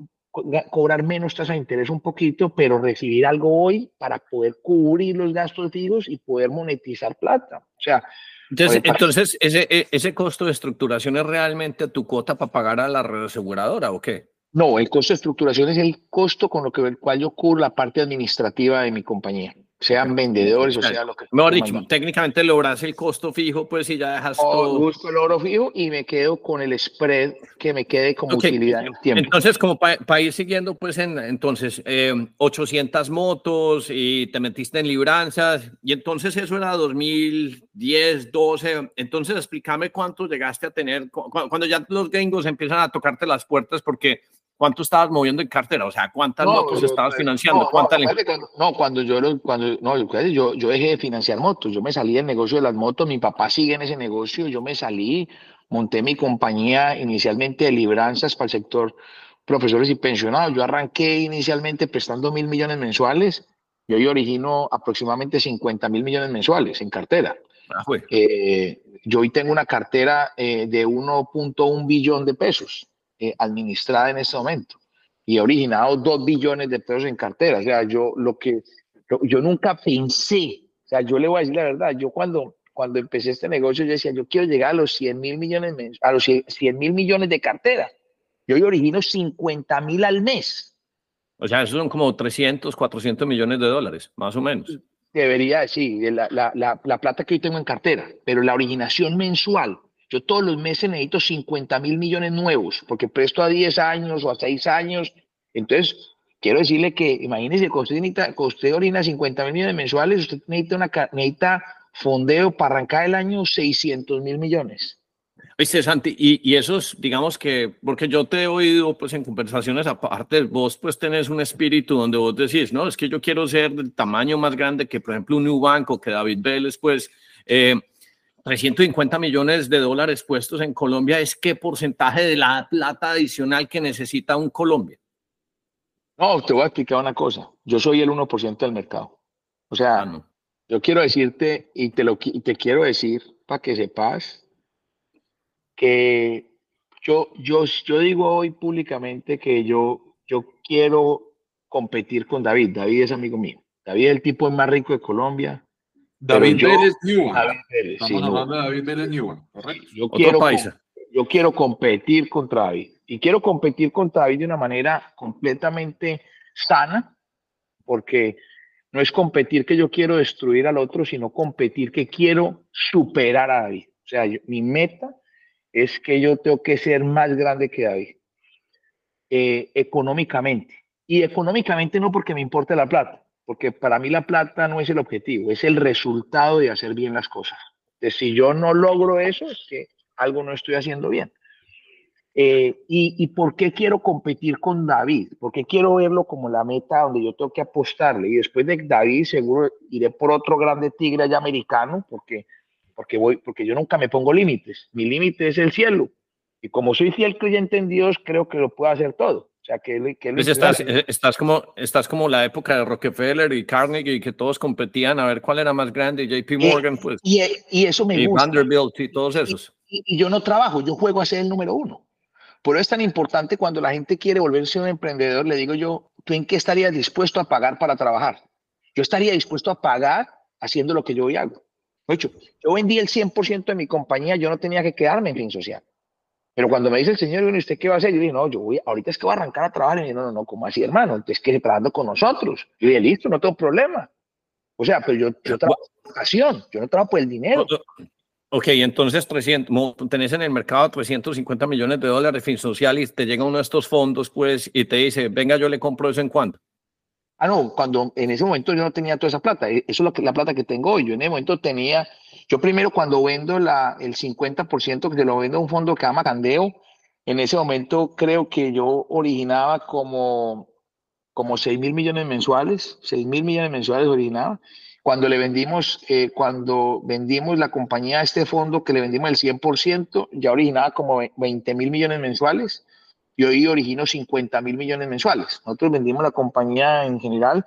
cobrar menos tasa de interés un poquito, pero recibir algo hoy para poder cubrir los gastos fijos y poder monetizar plata. O sea, entonces, entonces ese, e, ese costo de estructuración es realmente tu cuota para pagar a la aseguradora o qué? No, el costo de estructuración es el costo con lo que el cual yo cubro la parte administrativa de mi compañía sean vendedores o sea lo que Mejor dicho, técnicamente logras el costo fijo, pues si ya dejas oh, todo. Busco el oro fijo y me quedo con el spread que me quede como utilidad en el tiempo. Entonces, como para ir siguiendo, pues en, entonces, 800 eh, motos y te metiste en libranzas y entonces eso era 2010, 12. Entonces, explícame cuánto llegaste a tener cuando ya los gringos empiezan a tocarte las puertas porque ¿cuánto estabas moviendo en cartera? O sea, ¿cuántas motos estabas financiando? No, cuando, yo, cuando, no, yo, yo dejé de financiar motos, yo me salí del negocio de las motos, mi papá sigue en ese negocio, yo me salí, monté mi compañía inicialmente de libranzas para el sector profesores y pensionados. Yo arranqué inicialmente prestando mil millones mensuales y hoy origino aproximadamente 50 mil millones mensuales en cartera. Ah, eh, yo hoy tengo una cartera eh, de 1.1 billón de pesos eh, administrada en este momento y he originado 2 billones de pesos en cartera. O sea, yo lo que yo nunca pensé, o sea, yo le voy a decir la verdad, yo cuando cuando empecé este negocio yo decía, yo quiero llegar a los 100 mil millones, a los 100 mil millones de cartera. Yo hoy origino 50 mil al mes. O sea, eso son como 300, 400 millones de dólares, más o menos. Debería, sí, la, la, la, la plata que hoy tengo en cartera, pero la originación mensual, yo todos los meses necesito 50 mil millones nuevos, porque presto a 10 años o a 6 años. Entonces, quiero decirle que, imagínese, que usted, orina 50 mil millones mensuales, usted necesita, una, necesita fondeo para arrancar el año 600 mil millones. Oye, Santi, y, y esos, digamos que, porque yo te he oído pues en conversaciones aparte, vos pues tenés un espíritu donde vos decís, no, es que yo quiero ser del tamaño más grande que, por ejemplo, un Nubank o que David Vélez, pues, eh, 350 millones de dólares puestos en Colombia, ¿es qué porcentaje de la plata adicional que necesita un Colombia? No, te voy a explicar una cosa. Yo soy el 1% del mercado. O sea, ah, yo quiero decirte y te, lo, y te quiero decir para que sepas que yo, yo, yo digo hoy públicamente que yo, yo quiero competir con David. David es amigo mío. David es el tipo más rico de Colombia. David Vélez Newman. Estamos hablando de David Vélez Newman, correcto. Yo quiero, yo quiero competir contra David. Y quiero competir contra David de una manera completamente sana, porque no es competir que yo quiero destruir al otro, sino competir que quiero superar a David. O sea, mi meta es que yo tengo que ser más grande que David, eh, económicamente. Y económicamente no porque me importe la plata, porque para mí la plata no es el objetivo, es el resultado de hacer bien las cosas. Entonces, si yo no logro eso, es que algo no estoy haciendo bien. Eh, y, por qué quiero competir con David? Porque quiero verlo como la meta donde yo tengo que apostarle. Y después de David, seguro iré por otro grande tigre allá americano, porque, porque, voy, porque yo nunca me pongo límites. Mi límite es el cielo. Y como soy fiel creyente en Dios, creo que lo puedo hacer todo. O sea, que, que pues estás, eh, estás, como, estás como la época de Rockefeller y Carnegie, que todos competían a ver cuál era más grande, JP Morgan, pues. Y, y eso me y gusta. Vanderbilt y todos esos. y, yo no trabajo, yo juego a ser el número uno. Por eso es tan importante cuando la gente quiere volverse un emprendedor, le digo yo, ¿tú en qué estarías dispuesto a pagar para trabajar? Yo estaría dispuesto a pagar haciendo lo que yo hoy hago. De hecho, yo vendí el 100% de mi compañía, yo no tenía que quedarme en fin social. Pero cuando me dice el señor, ¿y usted qué va a hacer? Yo dije, no, yo voy, ahorita es que voy a arrancar a trabajar. Y no, no, no, ¿cómo así, hermano? Es que trabajando con nosotros. Yo dije, listo, no tengo problema. O sea, pero yo, yo trabajo por ocasión, yo no trabajo por el dinero. Ok, entonces 300, tenés en el mercado 350 millones de dólares de fin social y te llega uno de estos fondos, pues, y te dice, venga, yo le compro eso en cuánto. Ah, no, cuando en ese momento yo no tenía toda esa plata, e, eso es que, la plata que tengo hoy. Yo en ese momento tenía, yo primero cuando vendo la, el 50% que lo vendo a un fondo que llama Candeo, en ese momento creo que yo originaba como, como 6 mil millones mensuales, 6 mil millones mensuales originaba. Cuando le vendimos, eh, cuando vendimos la compañía a este fondo que le vendimos el 100%, ya originaba como 20 mil millones mensuales y hoy origino 50 mil millones mensuales. Nosotros vendimos la compañía en general,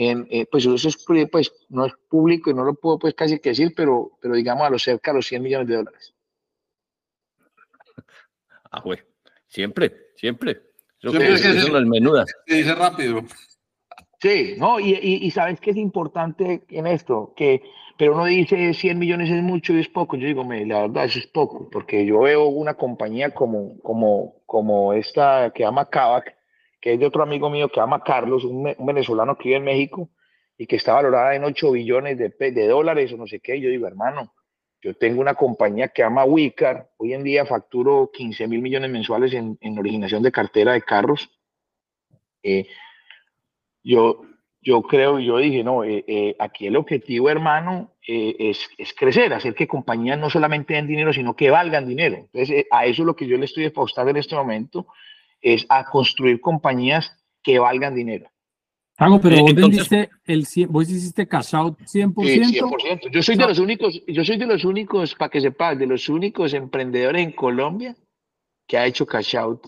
en, eh, pues eso es, pues, no es público y no lo puedo pues casi que decir, pero, pero digamos a lo cerca de los 100 millones de dólares. Ah, güey, siempre, siempre. Yo creo que son las menudas. Se dice rápido. Sí, no, y, y, sabes que es importante en esto, que, pero uno dice 100 millones es mucho y es poco. Yo digo, me, la verdad, eso es poco, porque yo veo una compañía como, como, como esta que llama Kavak, que es de otro amigo mío que llama Carlos, un, venezolano que vive en México y que está valorada en 8 billones de, dólares o no sé qué. yo digo, hermano, yo tengo una compañía que llama Wicar, hoy en día facturo 15 mil millones mensuales en, en originación de cartera de carros. Eh, yo, yo creo, yo dije, no, eh, eh, aquí el objetivo, hermano, eh, es, es, crecer, hacer que compañías no solamente den dinero, sino que valgan dinero. Entonces, a eso es lo que yo le estoy apostando en este momento. Es a construir compañías que valgan dinero. Hago, pero vos vendiste el vos hiciste cash out 100%. Sí, 100%. Yo soy de los únicos, yo soy de los únicos, para que sepas, de los únicos emprendedores en Colombia que ha hecho cash out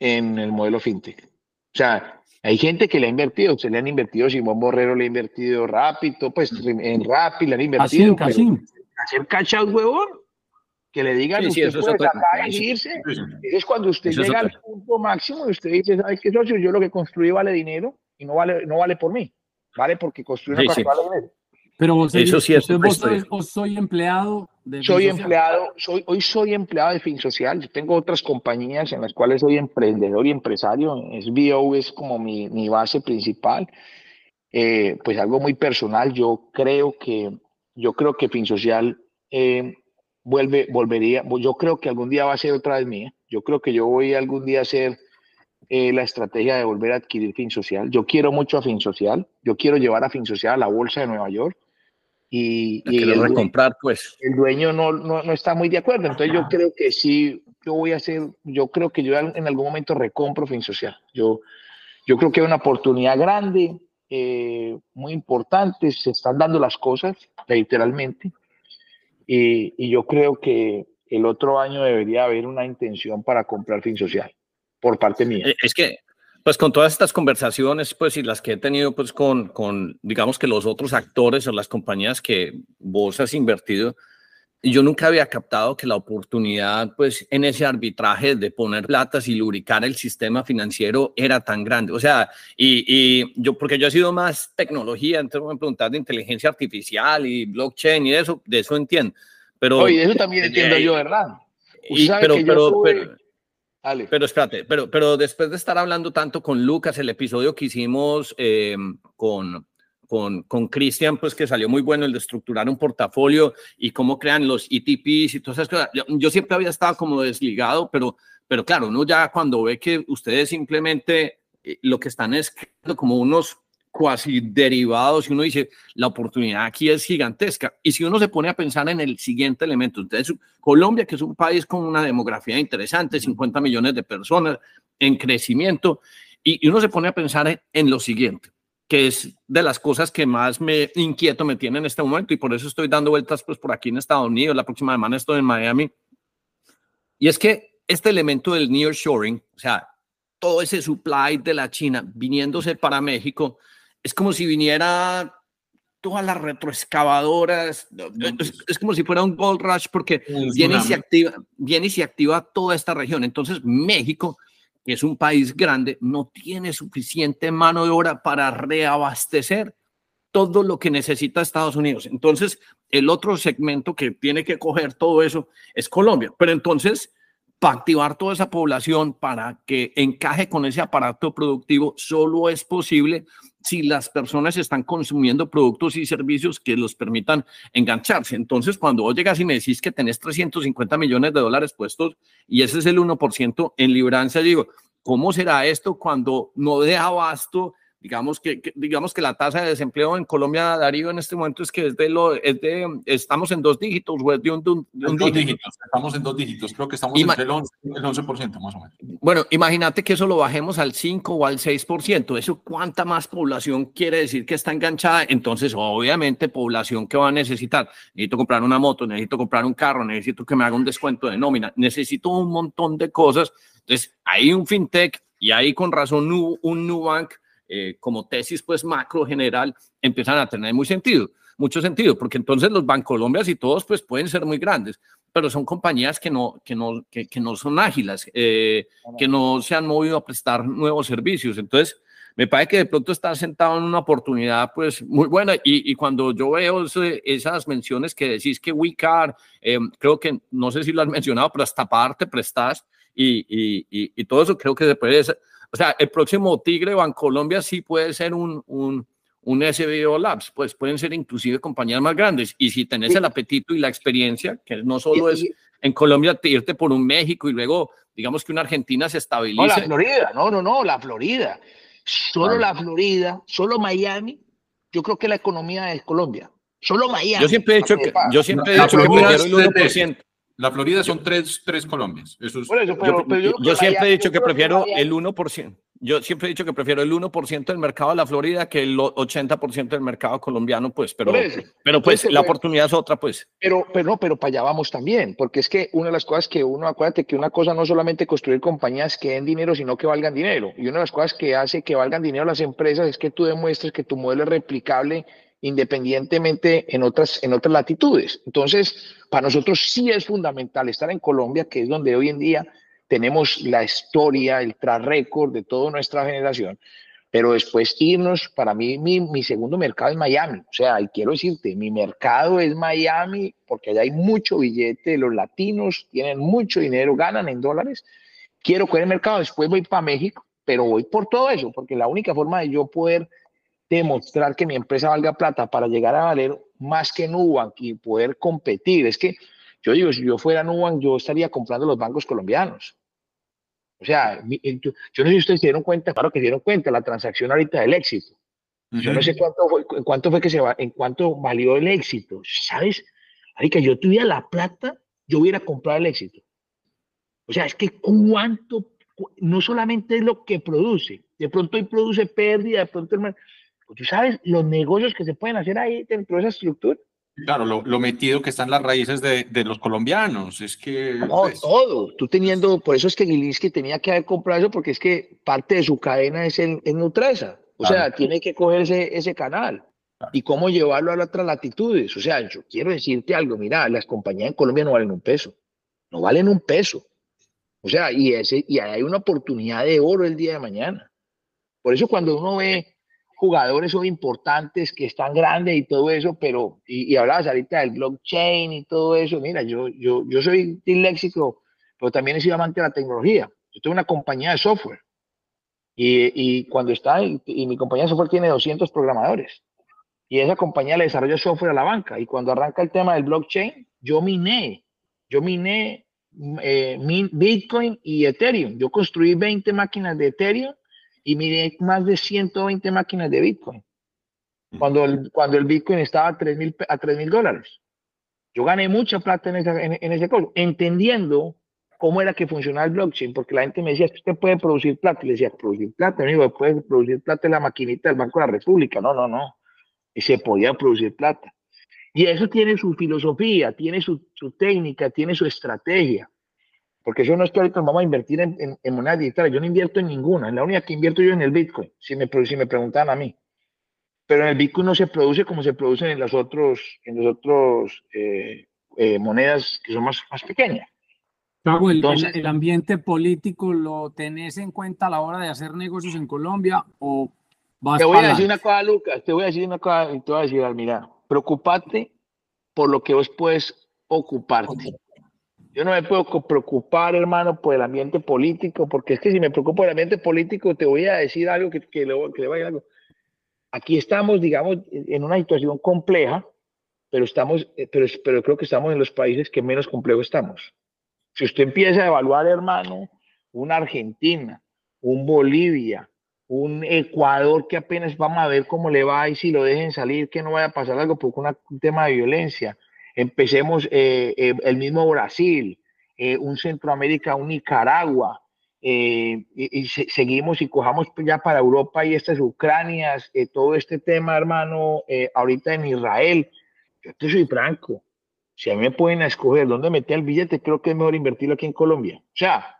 en el modelo fintech. O sea, hay gente que le ha invertido, se le han invertido, Simón Borrero le ha invertido rápido, pues en Rappi le han invertido. hacer cash out, huevón, que le digan, sí, usted puede sacar y irse. Es cuando usted llega al punto máximo y usted dice, ¿sabes qué, socio? Yo lo que construí vale dinero y no vale, no vale por mí, vale porque construí una cosa vale dinero. Pero vos, Eso sí es vos, soy empleado de Soy empleado, soy, hoy soy empleado de Fin Social. tengo otras compañías en las cuales soy emprendedor y empresario. SBO es como mi, mi base principal. Eh, pues algo muy personal. Yo creo que, yo creo que Fin Social eh, vuelve, volvería. Yo creo que algún día va a ser otra vez mía. Yo creo que yo voy algún día a ser eh, la estrategia de volver a adquirir Fin Social. Yo quiero mucho a Fin Social. Yo quiero llevar a Fin Social a la bolsa de Nueva York y, el, recomprar, pues. el dueño no, no, no, está muy de acuerdo. Entonces yo creo que sí, yo voy a hacer, yo creo que yo en algún momento recompro Fin Social. Yo, yo creo que hay una oportunidad grande, eh, muy importante, se están dando las cosas, literalmente, y, y yo creo que el otro año debería haber una intención para comprar Fin Social, por parte mía. Eh, es que pues con todas estas conversaciones, pues y las que he tenido, pues con, con, digamos que los otros actores o las compañías que vos has invertido, yo nunca había captado que la oportunidad, pues en ese arbitraje de poner platas y lubricar el sistema financiero era tan grande. O sea, y, y yo, porque yo he sido más tecnología, entonces me preguntar de inteligencia artificial y blockchain y eso, de eso entiendo. Pero, Oye, eso también entiendo yo, ¿verdad? Y, pero, pero, pero pero espérate, pero, pero después de estar hablando tanto con Lucas, el episodio que hicimos eh, con con, con Cristian, pues que salió muy bueno el de estructurar un portafolio y cómo crean los ETPs y todas esas cosas. Yo, siempre había estado como desligado, pero, pero claro, uno ya cuando ve que ustedes simplemente eh, lo que están es como unos cuasi derivados y uno dice, la oportunidad aquí es gigantesca. Y si uno se pone a pensar en el siguiente elemento, entonces Colombia, que es un país con una demografía interesante, 50 millones de personas en crecimiento, y, uno se pone a pensar en, lo siguiente, que es de las cosas que más me inquieto me tiene en este momento y por eso estoy dando vueltas pues por aquí en Estados Unidos, la próxima semana estoy en Miami. Y es que este elemento del nearshoring, o sea, todo ese supply de la China viniéndose para México, es como si viniera todas las retroexcavadoras, es, como si fuera un gold rush porque viene y, se activa, viene y se activa toda esta región. Entonces México, es un país grande, no tiene suficiente mano de obra para reabastecer todo lo que necesita Estados Unidos. Entonces, el otro segmento que tiene que coger todo eso es Colombia. Pero entonces, para activar toda esa población, para que encaje con ese aparato productivo, solo es posible si las personas están consumiendo productos y servicios que los permitan engancharse. Entonces, cuando vos llegas y me decís que tenés 350 millones de dólares puestos y ese es el 1% en librancia, digo, ¿cómo será esto cuando no de abasto Digamos que, digamos que la tasa de desempleo en Colombia, Darío, en este momento es que es de lo, es de, estamos en dos dígitos o es de un, dos dígitos. Estamos en dos dígitos, creo que estamos entre el 11, el 11% más o menos. Bueno, imagínate que eso lo bajemos al 5 o al 6%. ¿Eso cuánta más población quiere decir que está enganchada? Entonces, obviamente, población que va a necesitar. Necesito comprar una moto, necesito comprar un carro, necesito que me haga un descuento de nómina, necesito un montón de cosas. Entonces, hay un fintech y ahí con razón un Nubank eh, como tesis pues macro general empiezan a tener muy sentido, mucho sentido, porque entonces los Bancolombias y todos pues pueden ser muy grandes, pero son compañías que no, que no, que, no son ágiles, eh, que no se han movido a prestar nuevos servicios. Entonces, me parece que de pronto está sentado en una oportunidad pues muy buena y, y cuando yo veo esas menciones que decís que WeCar, eh, creo que no sé si lo has mencionado, pero hasta parte prestas y, y, y, todo eso creo que se puede o sea, el próximo Tigre Bancolombia sí puede ser un, un, un SBO Labs, pues pueden ser inclusive compañías más grandes. Y si tenés el apetito y la experiencia, que no solo es en Colombia irte por un México y luego, digamos que una Argentina se estabilice. No, la Florida, no, no, no, la Florida. Solo la Florida, solo Miami, yo creo que la economía es Colombia. Solo Miami. Yo siempre he dicho que, yo siempre he dicho que prefiero el 1%. La Florida son tres, tres Colombias. Eso es, yo, siempre he dicho que prefiero el 1%. Yo siempre he dicho que prefiero el 1% del mercado de la Florida que el 80% del mercado colombiano, pues, pero, pero pues la oportunidad es otra, pues. Pero, pero no, pero para allá vamos también, porque es que una de las cosas que uno, acuérdate que una cosa no es solamente construir compañías que den dinero, sino que valgan dinero. Y una de las cosas que hace que valgan dinero las empresas es que tú demuestres que tu modelo es replicable independientemente en otras, en otras latitudes. Entonces, para nosotros sí es fundamental estar en Colombia, que es donde hoy en día tenemos la historia, el track record de toda nuestra generación, pero después irnos, para mí mi, mi, segundo mercado es Miami, o sea, y quiero decirte, mi mercado es Miami porque allá hay mucho billete, los latinos tienen mucho dinero, ganan en dólares, quiero coger el mercado, después voy para México, pero voy por todo eso, porque la única forma de yo poder demostrar que mi empresa valga plata para llegar a valer más que Nubank y poder competir. Es que yo digo, si yo fuera Nubank, yo estaría comprando los bancos colombianos. O sea, yo, no sé si ustedes se dieron cuenta, claro que se dieron cuenta, la transacción ahorita del éxito. Yo no sé cuánto fue, cuánto fue que se va, en cuánto valió el éxito. ¿Sabes? que yo tuviera la plata, yo hubiera comprado el éxito. O sea, es que cuánto, no solamente es lo que produce, de pronto hoy produce pérdida, de pronto pues tú sabes los negocios que se pueden hacer ahí dentro de esa estructura. Claro, lo, metido que están las raíces de, de los colombianos, es que... No, pues, todo, tú teniendo, por eso es que Gilinski tenía que haber comprado eso, porque es que parte de su cadena es en, en Nutresa, o sea, tiene que coger ese, canal y cómo llevarlo a otras latitudes. O sea, yo quiero decirte algo, mira, las compañías en Colombia no valen un peso, no valen un peso. O sea, y, ese, y hay una oportunidad de oro el día de mañana. Por eso cuando uno ve jugadores son importantes, que están grandes y todo eso, pero, y, hablabas ahorita del blockchain y todo eso, mira, yo, yo, yo soy disléxico, pero también he sido amante de la tecnología. Yo tengo una compañía de software y, y cuando está, y, mi compañía de software tiene 200 programadores y esa compañía le desarrolla software a la banca y cuando arranca el tema del blockchain, yo miné, yo miné eh, Bitcoin y Ethereum. Yo construí 20 máquinas de Ethereum y miré más de 120 máquinas de Bitcoin. Cuando el, cuando el Bitcoin estaba a 3 mil dólares. Yo gané mucha plata en, esa, en, ese código, entendiendo cómo era que funcionaba el blockchain, porque la gente me decía, usted puede producir plata. Y le decía, producir plata, amigo, puede producir plata en la maquinita del Banco de la República. No, no, no. Y se podía producir plata. Y eso tiene su filosofía, tiene su, su técnica, tiene su estrategia. Porque yo no es que ahorita vamos a invertir en, en, en monedas digitales, yo no invierto en ninguna, es la única que invierto yo en el Bitcoin, si me, si me preguntan a mí. Pero en el Bitcoin no se produce como se producen en las otros, en los otros eh, eh, monedas que son más, más pequeñas. el, Entonces, el, ambiente político lo tenés en cuenta a la hora de hacer negocios en Colombia o vas Te voy a decir una cosa, Lucas, te voy a decir una cosa y te voy a decir, mira, preocupate por lo que vos puedes ocuparte. Yo no me puedo preocupar, hermano, por el ambiente político, porque es que si me preocupo por el ambiente político, te voy a decir algo que, que, le, que le vaya algo. Aquí estamos, digamos, en una situación compleja, pero estamos, eh, pero, pero creo que estamos en los países que menos complejo estamos. Si usted empieza a evaluar, hermano, una Argentina, un Bolivia, un Ecuador que apenas vamos a ver cómo le va y si lo dejen salir, que no vaya a pasar algo por un tema de violencia Empecemos eh, eh, el mismo Brasil, eh, un Centroamérica, un Nicaragua, y, seguimos y cojamos ya para Europa y estas Ucranias, todo este tema, hermano, ahorita en Israel. Yo te soy franco, si a mí me pueden escoger dónde meter el billete, creo que es mejor invertirlo aquí en Colombia. O sea,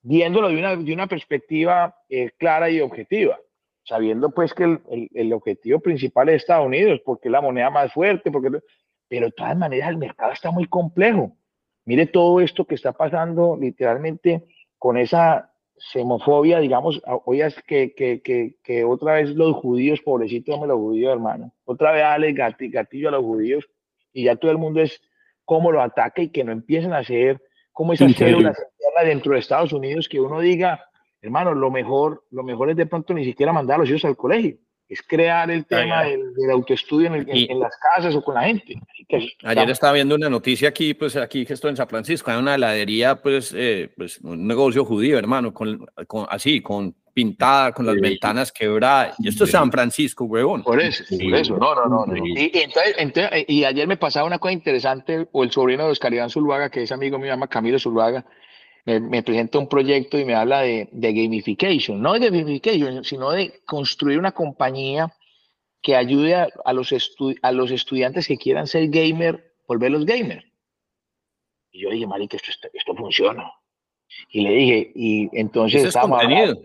viéndolo de una, de una perspectiva clara y objetiva sabiendo pues que el, el, el, objetivo principal es Estados Unidos, porque es la moneda más fuerte, porque pero de todas maneras el mercado está muy complejo. Mire todo esto que está pasando literalmente con esa semofobia, digamos, hoy es que, que, que, que, otra vez los judíos, pobrecitos, los judíos, hermano, otra vez dale gatillo a los judíos y ya todo el mundo es cómo lo ataca y que no empiecen a hacer como esas células dentro de Estados Unidos que uno diga, hermano, lo mejor, lo mejor es de pronto ni siquiera mandar a los hijos al colegio. Es crear el tema del, autoestudio en, las casas o con la gente. Ayer estaba viendo una noticia aquí, pues aquí que estoy en San Francisco, hay una heladería, pues, eh, pues un negocio judío, hermano, con, con así, con pintada, con las ventanas quebradas. Y esto es San Francisco, huevón. Por eso, por eso, no, no, no. Y, entonces, y, ayer me pasaba una cosa interesante, o el sobrino de Oscar Iván Zuluaga, que es amigo mío, llama Camilo Zuluaga, me, presenta un proyecto y me habla de, gamification, no de gamification, sino de construir una compañía que ayude a, los, a los estudiantes que quieran ser gamer, volverlos gamer. Y yo dije, marica, esto, esto funciona. Y le dije, y entonces... ¿Eso es contenido?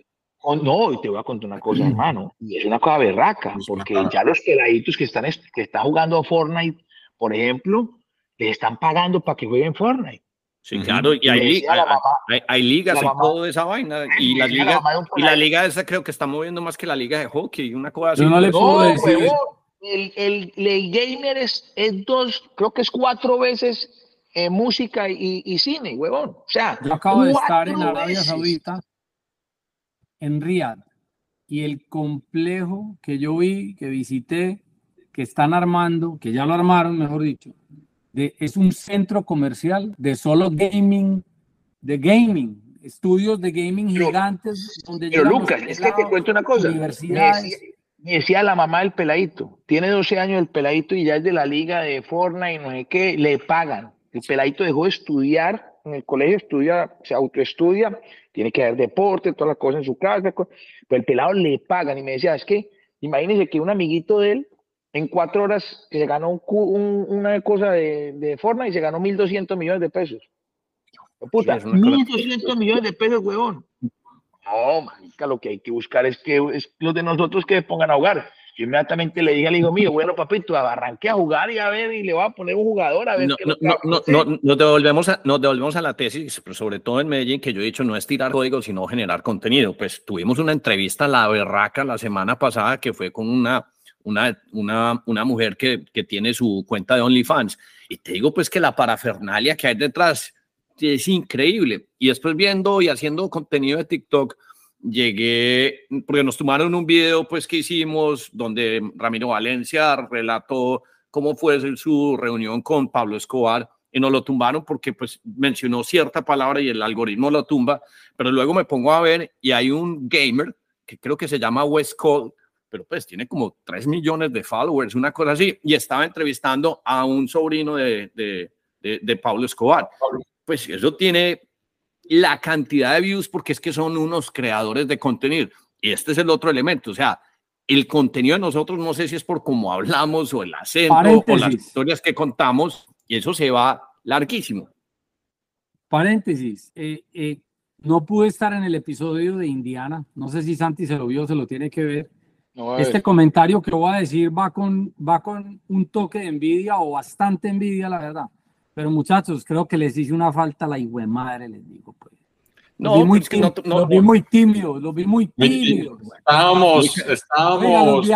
no, y te voy a contar una cosa, hermano, y es una cosa berraca, porque ya los peladitos que están, que están jugando a Fortnite, por ejemplo, les están pagando para que jueguen Fortnite. Sí, claro, y hay, hay, ligas y todo esa vaina. Y la, liga, y la liga esa creo que está moviendo más que la liga de hockey, una cosa así. no le puedo decir. el, el, el, gamer es, es, dos, creo que es cuatro veces eh, música y, y, cine, huevón. O sea, yo acabo de estar en Arabia Saudita, en Riyadh, y el complejo que yo vi, que visité, que están armando, que ya lo armaron, mejor dicho, es un centro comercial de solo gaming, de gaming, estudios de gaming gigantes. Donde pero Lucas, es que te cuento una cosa. Me decía, la mamá del peladito, tiene 12 años el peladito y ya es de la liga de Fortnite, no sé qué, le pagan. El peladito dejó de estudiar en el colegio, estudia, se autoestudia, tiene que haber deporte, todas las cosas en su casa, pero el pelado le pagan. Y me decía, es que imagínese que un amiguito de él en cuatro horas se ganó un, una cosa de, de forma y se ganó 1.200 millones de pesos. Puta, 1.200 millones de pesos, huevón. No, manica, lo que hay que buscar es que es los de nosotros que pongan a jugar. Yo inmediatamente le dije al hijo mío, bueno, papito, arranque a jugar y a ver, y le voy a poner un jugador a ver. No, no, no, no, nos, devolvemos a, nos devolvemos a la tesis, pero sobre todo en Medellín, que yo he dicho no es tirar código, sino generar contenido. Pues tuvimos una entrevista a la berraca la semana pasada que fue con una una, una, una mujer que, que, tiene su cuenta de OnlyFans. Y te digo pues que la parafernalia que hay detrás es increíble. Y después viendo y haciendo contenido de TikTok, llegué, porque nos tomaron un video pues que hicimos donde Ramiro Valencia relató cómo fue su reunión con Pablo Escobar y nos lo tumbaron porque pues mencionó cierta palabra y el algoritmo lo tumba, pero luego me pongo a ver y hay un gamer que creo que se llama West Cole pero pues tiene como 3 millones de followers, una cosa así, y estaba entrevistando a un sobrino de, de, de, Pablo Escobar. Pues eso tiene la cantidad de views porque es que son unos creadores de contenido. Y este es el otro elemento, o sea, el contenido de nosotros, no sé si es por cómo hablamos o el acento o las historias que contamos, y eso se va larguísimo. Paréntesis, eh, eh, no pude estar en el episodio de Indiana, no sé si Santi se lo vio, se lo tiene que ver este comentario que voy a decir va con, va con un toque de envidia o bastante envidia, la verdad. Pero muchachos, creo que les hice una falta a la de madre, les digo. Pues. no, vi muy no, no, los vi muy tímidos, los vi muy tímidos. Estábamos, estábamos.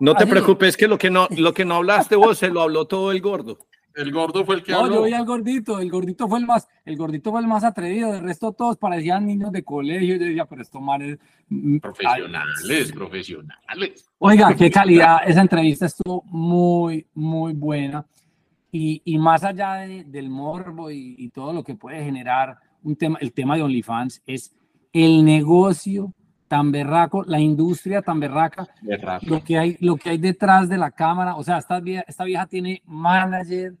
No te preocupes, que lo que no, lo que no hablaste vos se lo habló todo el gordo. El gordo fue el que no, habló. yo vi al gordito, el gordito fue el más, el gordito fue el más atrevido, el resto todos parecían niños de colegio, yo decía, pero estos manes... Mm, profesionales, profesionales. Oiga, qué calidad, esa entrevista estuvo muy, muy buena, y, y más allá del morbo y, y, todo lo que puede generar un tema, el tema de OnlyFans es el negocio tan berraco, la industria tan berraca, lo que hay, lo que hay detrás de la cámara, o sea, esta vieja, esta vieja tiene manager,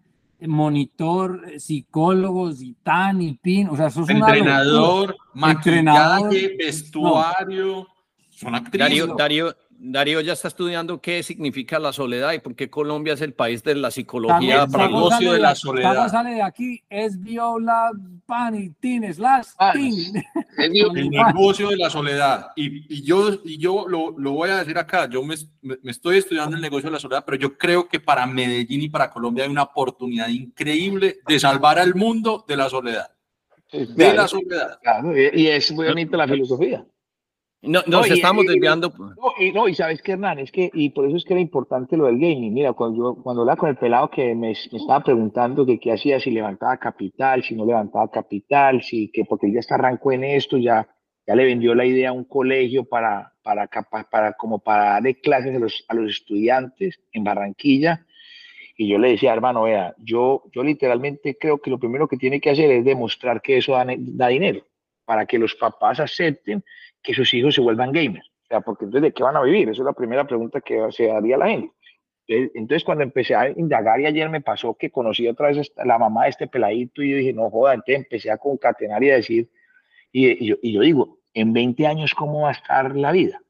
monitor, psicólogos y tan y pin, o sea, sos entrenador, maquillaje, vestuario, son actrices. Darío, Darío, Darío ya está estudiando qué significa la soledad y por qué Colombia es el país de la psicología para el ocio de la soledad. sale de aquí es viola pan y tin slash El negocio de la soledad. Y, y yo, y yo lo, lo, voy a decir acá, yo me, me, estoy estudiando el negocio de la soledad, pero yo creo que para Medellín y para Colombia hay una oportunidad increíble de salvar al mundo de la soledad. De la soledad. y es muy bonita la filosofía. No, nos estamos desviando. Y, no, y sabes qué, Hernán, es que, y por eso es que era importante lo del gaming. Mira, cuando yo, cuando hablaba con el pelado que me, estaba preguntando que qué hacía, si levantaba capital, si no levantaba capital, si que porque él ya está arrancó en esto, ya, ya le vendió la idea a un colegio para, para, para, como para darle clases a los, a los estudiantes en Barranquilla. Y yo le decía, hermano, vea, yo, yo literalmente creo que lo primero que tiene que hacer es demostrar que eso da, da dinero, para que los papás acepten que sus hijos se vuelvan gamers. O sea, porque entonces, ¿de qué van a vivir? Esa es la primera pregunta que se haría la gente. Entonces, cuando empecé a indagar y ayer me pasó que conocí otra vez a la mamá de este peladito y yo dije, no joda, entonces empecé a concatenar y a decir, y, yo, y yo digo, en 20 años, ¿cómo va a estar la vida?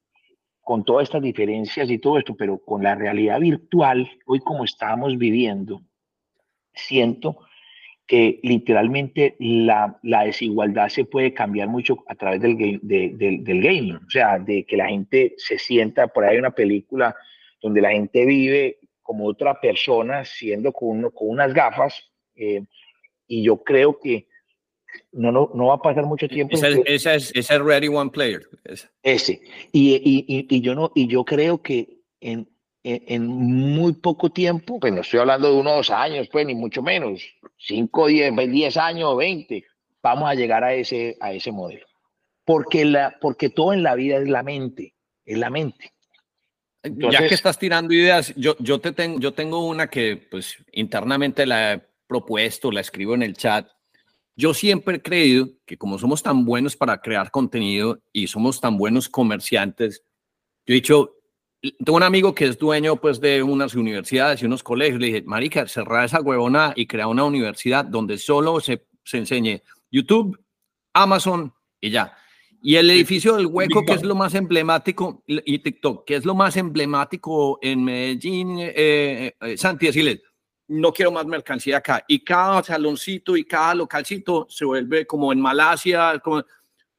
Con todas estas diferencias y todo esto, pero con la realidad virtual, hoy como estamos viviendo, siento que literalmente la, la, desigualdad se puede cambiar mucho a través del, game, del gaming, o sea, de que la gente se sienta, por ahí hay una película donde la gente vive como otra persona, siendo con, con unas gafas, eh, y yo creo que no, no, no va a pasar mucho tiempo. Esa, esa es, esa es Ready One Player. Ese. Y, y, y, yo no, y yo creo que en, en, muy poco tiempo, pues no estoy hablando de unos años, pues ni mucho menos, 5, 10, 10 años, 20, vamos a llegar a ese, a ese modelo. Porque, la, porque todo en la vida es la mente, es la mente. ya que estás tirando ideas, yo, yo, te tengo, yo tengo una que pues internamente la he propuesto, la escribo en el chat. Yo siempre he creído que como somos tan buenos para crear contenido y somos tan buenos comerciantes, yo he dicho, tengo un amigo que es dueño pues de unas universidades y unos colegios. Le dije, marica, cerrar esa huevona y crear una universidad donde solo se, se enseñe YouTube, Amazon y ya. Y el edificio del hueco, que es lo más emblemático, y TikTok, que es lo más emblemático en Medellín, eh, eh, eh Santi, decirle, no quiero más mercancía acá. Y cada saloncito y cada localcito se vuelve como en Malasia, como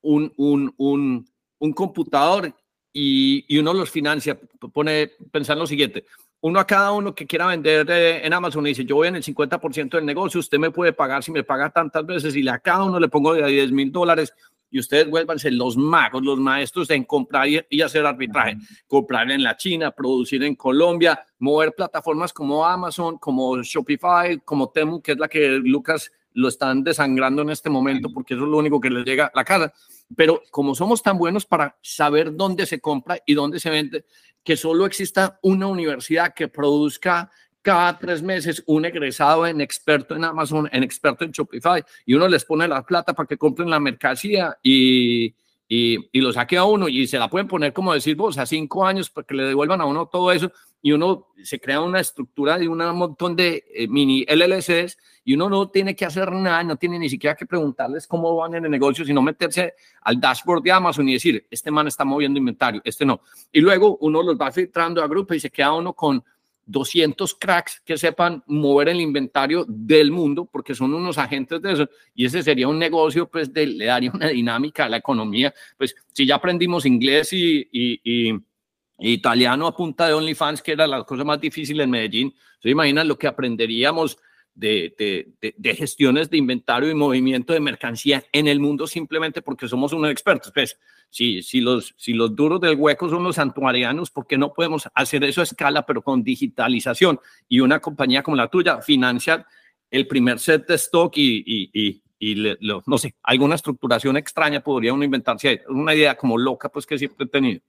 un, un, un, un computador y, uno los financia, pone, pensar lo siguiente, uno a cada uno que quiera vender en Amazon y dice, yo voy en el 50% del negocio, usted me puede pagar si me paga tantas veces y a cada uno le pongo de 10 mil dólares y ustedes vuélvanse los magos, los maestros en comprar y, hacer arbitraje, comprar en la China, producir en Colombia, mover plataformas como Amazon, como Shopify, como Temu, que es la que Lucas lo están desangrando en este momento porque eso es lo único que les llega a la casa pero como somos tan buenos para saber dónde se compra y dónde se vende, que solo exista una universidad que produzca cada tres meses un egresado en experto en Amazon, en experto en Shopify, y uno les pone la plata para que compren la mercancía y, y, y, lo saque a uno y se la pueden poner, como decir vos, a cinco años para que le devuelvan a uno todo eso y uno se crea una estructura de un montón de eh, mini LLCs y uno no tiene que hacer nada, no tiene ni siquiera que preguntarles cómo van en el negocio, sino meterse al dashboard de Amazon y decir, este man está moviendo inventario, este no. Y luego uno los va filtrando a grupo y se queda uno con 200 cracks que sepan mover el inventario del mundo, porque son unos agentes de eso, y ese sería un negocio, pues, de, le daría una dinámica a la economía. Pues, si ya aprendimos inglés y, y, italiano a punta de OnlyFans, que era la cosa más difícil en Medellín, ¿se imaginan lo que aprenderíamos de, de, de, gestiones de inventario y movimiento de mercancía en el mundo simplemente porque somos unos expertos? Pues, si, si, los, si los duros del hueco son los santuarianos, ¿por qué no podemos hacer eso a escala, pero con digitalización? Y una compañía como la tuya financia el primer set de stock y, y, y, no sé, alguna estructuración extraña podría uno inventarse. Una idea como loca, pues que siempre he tenido.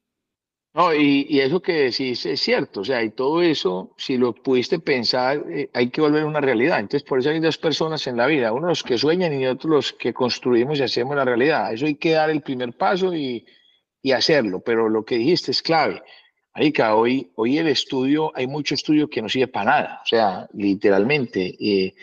No, y, eso que decís es cierto, o sea, y todo eso, si lo pudiste pensar, eh, hay que volver a una realidad. Entonces, por eso hay dos personas en la vida, uno los que sueñan y otros los que construimos y hacemos la realidad. Eso hay que dar el primer paso y, y hacerlo, pero lo que dijiste es clave. Marica, hoy, hoy el estudio, hay mucho estudio que no sirve para nada, o sea, literalmente. Eh,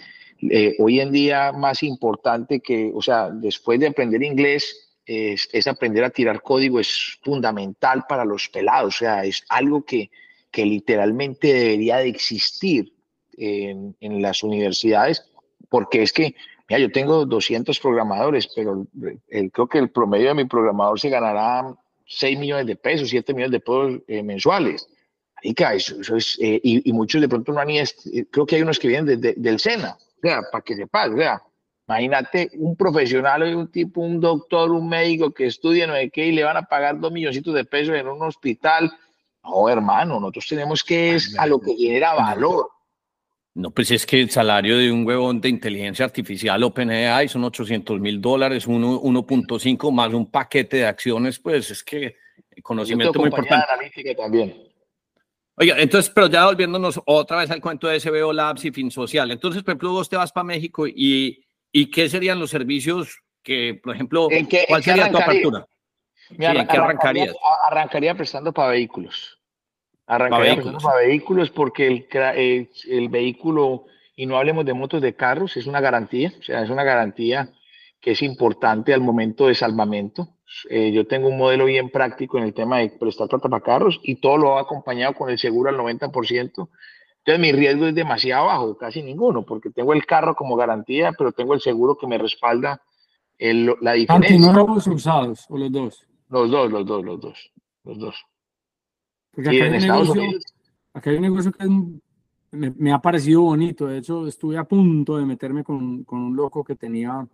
eh, hoy en día más importante que, o sea, después de aprender inglés, es, aprender a tirar código, es fundamental para los pelados, o sea, es algo que, que literalmente debería de existir en, en, las universidades, porque es que, mira, yo tengo 200 programadores, pero el, creo que el promedio de mi programador se ganará 6 millones de pesos, 7 millones de pesos eh, mensuales. Eso, eso es, eh, y, y, muchos de pronto no han eh, creo que hay unos que vienen de, del SENA, o sea, para que sepas, o sea, Imagínate un profesional un tipo, un doctor, un médico que estudia no sé qué y le van a pagar dos milloncitos de pesos en un hospital. No, hermano, nosotros tenemos que es a lo que genera valor. No, pues es que el salario de un huevón de inteligencia artificial OpenAI son 800 mil dólares, 1.5 más un paquete de acciones, pues es que el conocimiento muy importante. también. Oiga, entonces, pero ya volviéndonos otra vez al cuento de SBO Labs y Fin Social. Entonces, por ejemplo, vos te vas para México y, y ¿qué serían los servicios que, por ejemplo, cuál sería tu apertura? ¿En qué arrancaría? Arrancaría prestando para vehículos. Arrancaría prestando para vehículos porque el, el, vehículo, y no hablemos de motos de carros, es una garantía, o sea, es una garantía que es importante al momento de salvamento. Eh, yo tengo un modelo bien práctico en el tema de prestar plata para carros y todo lo ha acompañado con el seguro al 90%. Entonces mi riesgo es demasiado bajo, casi ninguno, porque tengo el carro como garantía, pero tengo el seguro que me respalda el, la diferencia. no nuevos usados o los dos? Los dos, los dos, los dos, los dos. Porque acá, hay, un negocio, acá hay un negocio que me, ha parecido bonito. De hecho, estuve a punto de meterme con, con un loco que tenía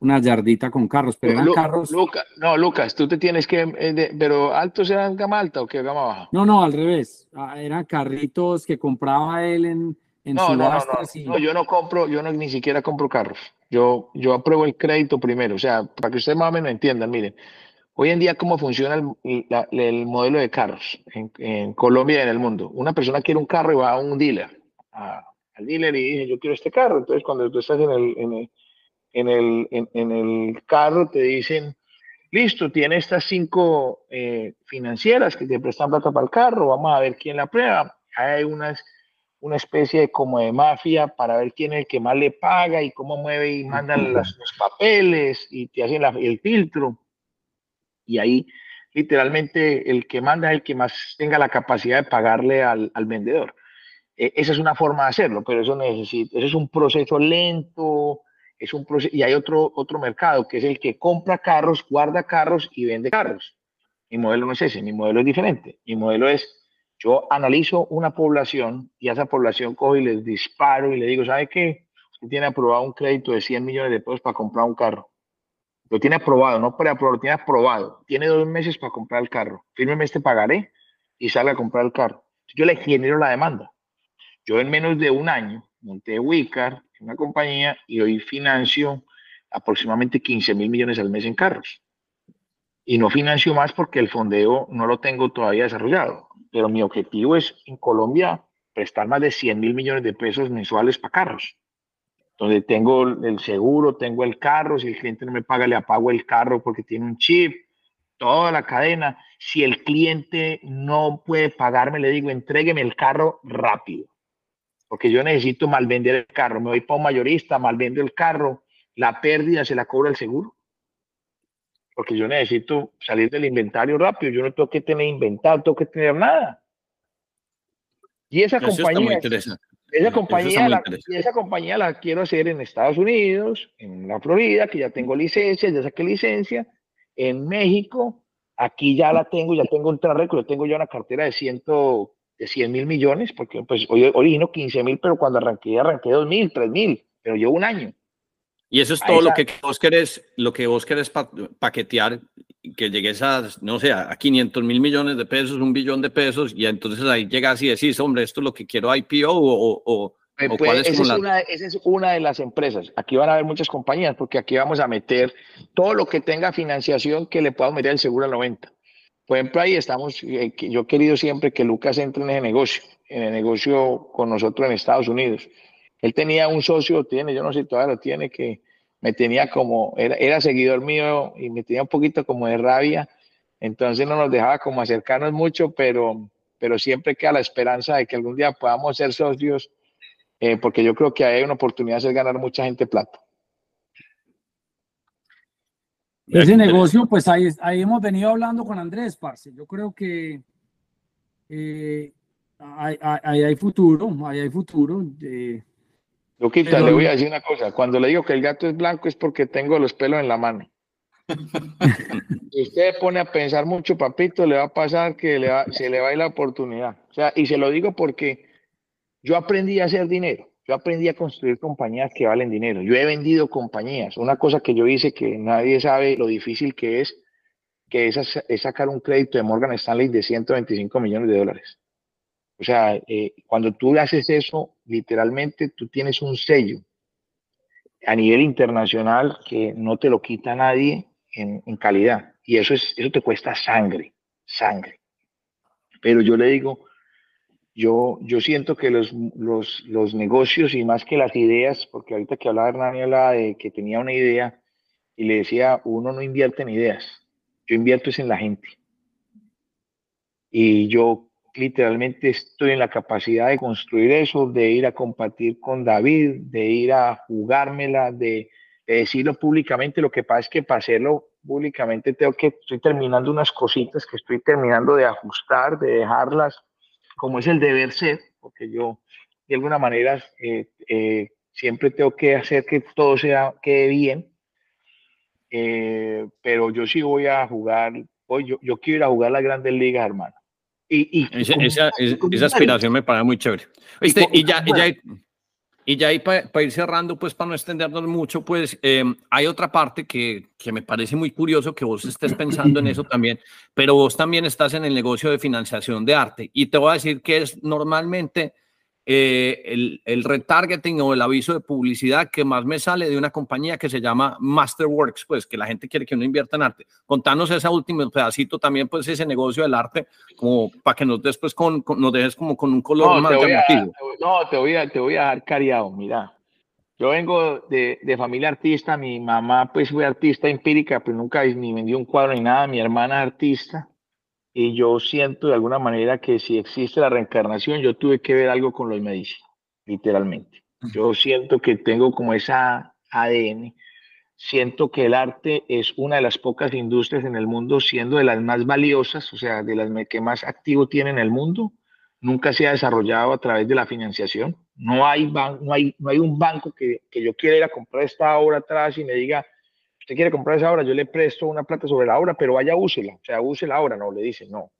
una yardita con carros, pero eran carros. no, Lucas, tú te tienes que. Eh, pero altos eran gama alta o qué gama baja? No, no, al revés. Ah, eran carritos que compraba él en, en no, no, no, no, yo no compro, yo no ni siquiera compro carros. Yo, yo apruebo el crédito primero. O sea, para que ustedes más o menos entiendan, miren. Hoy en día, ¿cómo funciona el, el modelo de carros en, en, Colombia y en el mundo? Una persona quiere un carro y va a un dealer, al dealer y dice, yo quiero este carro. Entonces, cuando tú estás en el, en el, en el, en, el carro, te dicen, listo, tiene estas cinco eh, financieras que te prestan plata para el carro, vamos a ver quién la prueba. Hay unas, una especie de como de mafia para ver quién es el que más le paga y cómo mueve y mandan los papeles y te hacen el filtro y ahí literalmente el que manda es el que más tenga la capacidad de pagarle al, vendedor. E, esa es una forma de hacerlo, pero eso necesita, eso es un proceso lento, es un proceso, y hay otro, otro mercado que es el que compra carros, guarda carros y vende carros. Mi modelo no es ese, mi modelo es diferente. Mi modelo es, yo analizo una población y a esa población cojo y les disparo y le digo, ¿sabe qué? Tiene aprobado un crédito de 100 millones de pesos para comprar un carro. Lo tiene aprobado, no preaprobado, lo tiene aprobado. Tiene dos meses para comprar el carro. Fírmeme este pagaré y salga a comprar el carro. Yo le genero la demanda. Yo en menos de un año monté Wicar, una compañía, y hoy financio aproximadamente 15 mil millones al mes en carros. Y no financio más porque el fondeo no lo tengo todavía desarrollado. Pero mi objetivo es en Colombia prestar más de 100 mil millones de pesos mensuales para carros donde tengo el seguro, tengo el carro, si el cliente no me paga, le apago el carro porque tiene un chip, toda la cadena. Si el cliente no puede pagarme, le digo, entrégueme el carro rápido, porque yo necesito mal vender el carro. Me voy para un mayorista, mal vendo el carro, la pérdida se la cobra el seguro, porque yo necesito salir del inventario rápido. Yo no tengo que tener inventario, tengo que tener nada. Y esa compañía. Esa compañía, la, esa compañía la quiero hacer en Estados Unidos, en la Florida, que ya tengo licencia, ya saqué licencia, en México, aquí ya la tengo, ya tengo un track tengo ya una cartera de, ciento, de 100 mil millones, porque pues hoy origino 15 mil, pero cuando arranqué, arranqué 2 mil, 3 mil, pero llevo un año. Y eso es todo lo que vos querés, lo que vos querés paquetear, que llegues a, no sé, a 500 mil millones de pesos, un billón de pesos, y entonces ahí llegas y decís, hombre, esto es lo que quiero IPO o, o, pues, esa, es una, esa es una de las empresas. Aquí van a haber muchas compañías porque aquí vamos a meter todo lo que tenga financiación que le pueda meter el seguro al 90. Por ejemplo, ahí estamos, eh, yo he querido siempre que Lucas entre en ese negocio, en el negocio con nosotros en Estados Unidos él tenía un socio, tiene, yo no sé si todavía lo tiene, que me tenía como, era, seguidor mío y me tenía un poquito como de rabia, entonces no nos dejaba como acercarnos mucho, pero, pero siempre queda la esperanza de que algún día podamos ser socios, eh, porque yo creo que hay una oportunidad de ganar mucha gente plata. Ese negocio, pues ahí, ahí hemos venido hablando con Andrés, parce. Yo creo que eh, ahí, hay futuro, ahí hay futuro. Eh, Luquita, le voy a decir una cosa. Cuando le digo que el gato es blanco es porque tengo los pelos en la mano. si usted pone a pensar mucho, papito, le va a pasar que le se le va a ir la oportunidad. O sea, y se lo digo porque yo aprendí a hacer dinero. Yo aprendí a construir compañías que valen dinero. Yo he vendido compañías. Una cosa que yo hice que nadie sabe lo difícil que es, que es, es sacar un crédito de Morgan Stanley de 125 millones de dólares. O sea, eh, cuando tú haces eso, literalmente tú tienes un sello a nivel internacional que no te lo quita nadie en, en calidad. Y eso, es, eso te cuesta sangre, sangre. Pero yo le digo, yo, yo siento que los, los, los negocios y más que las ideas, porque ahorita que hablaba Hernán hablaba de que tenía una idea y le decía, uno no invierte en ideas, yo invierto es en la gente. Y yo literalmente estoy en la capacidad de construir eso, de ir a compartir con David, de ir a jugármela, de, de decirlo públicamente. Lo que pasa es que para hacerlo públicamente tengo que, estoy terminando unas cositas que estoy terminando de ajustar, de dejarlas como es el deber ser, porque yo de alguna manera eh, eh, siempre tengo que hacer que todo sea, quede bien, eh, pero yo sí voy a jugar, hoy yo, yo quiero ir a jugar las grandes ligas, hermano. Y, y esa, esa, aspiración me parece muy chévere. ¿Viste? Y, ya, y ya, y ya ahí para ir cerrando, pues para no extendernos mucho, pues eh, hay otra parte que, que, me parece muy curioso que vos estés pensando en eso también, pero vos también estás en el negocio de financiación de arte. Y te voy a decir que es normalmente eh, el, el, retargeting o el aviso de publicidad que más me sale de una compañía que se llama Masterworks, pues que la gente quiere que uno invierta en arte. Contanos ese último pedacito también, pues ese negocio del arte, como para que nos después con, con, nos dejes como con un color no, más llamativo. no, te voy, a, te voy a dar cariado, mira. Yo vengo de, de, familia artista, mi mamá pues fue artista empírica, pero nunca ni vendió un cuadro ni nada, mi hermana artista, y yo siento de alguna manera que si existe la reencarnación, yo tuve que ver algo con los Medici, literalmente. Yo siento que tengo como esa ADN, siento que el arte es una de las pocas industrias en el mundo, siendo de las más valiosas, o sea, de las que más activo tiene en el mundo, nunca se ha desarrollado a través de la financiación. No hay, no hay, no hay un banco que, que yo quiera ir a comprar esta obra atrás y me diga, usted quiere comprar esa obra, yo le presto una plata sobre la obra, pero vaya, úsela, o sea, use la obra, no, le dicen, no.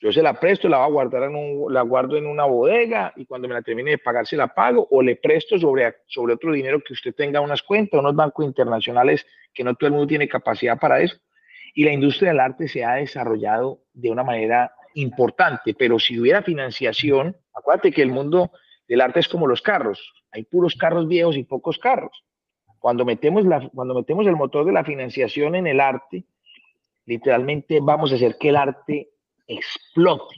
Yo se la presto, la voy a guardar en la guardo en una bodega y cuando me la termine de pagar se la pago o le presto sobre, sobre otro dinero que usted tenga unas cuentas, unos bancos internacionales que no todo el mundo tiene capacidad para eso. Y la industria del arte se ha desarrollado de una manera importante, pero si hubiera financiación, acuérdate que el mundo del arte es como los carros, hay puros carros viejos y pocos carros. Cuando metemos, la, cuando metemos el motor de la financiación en el arte, literalmente vamos a hacer que el arte explote.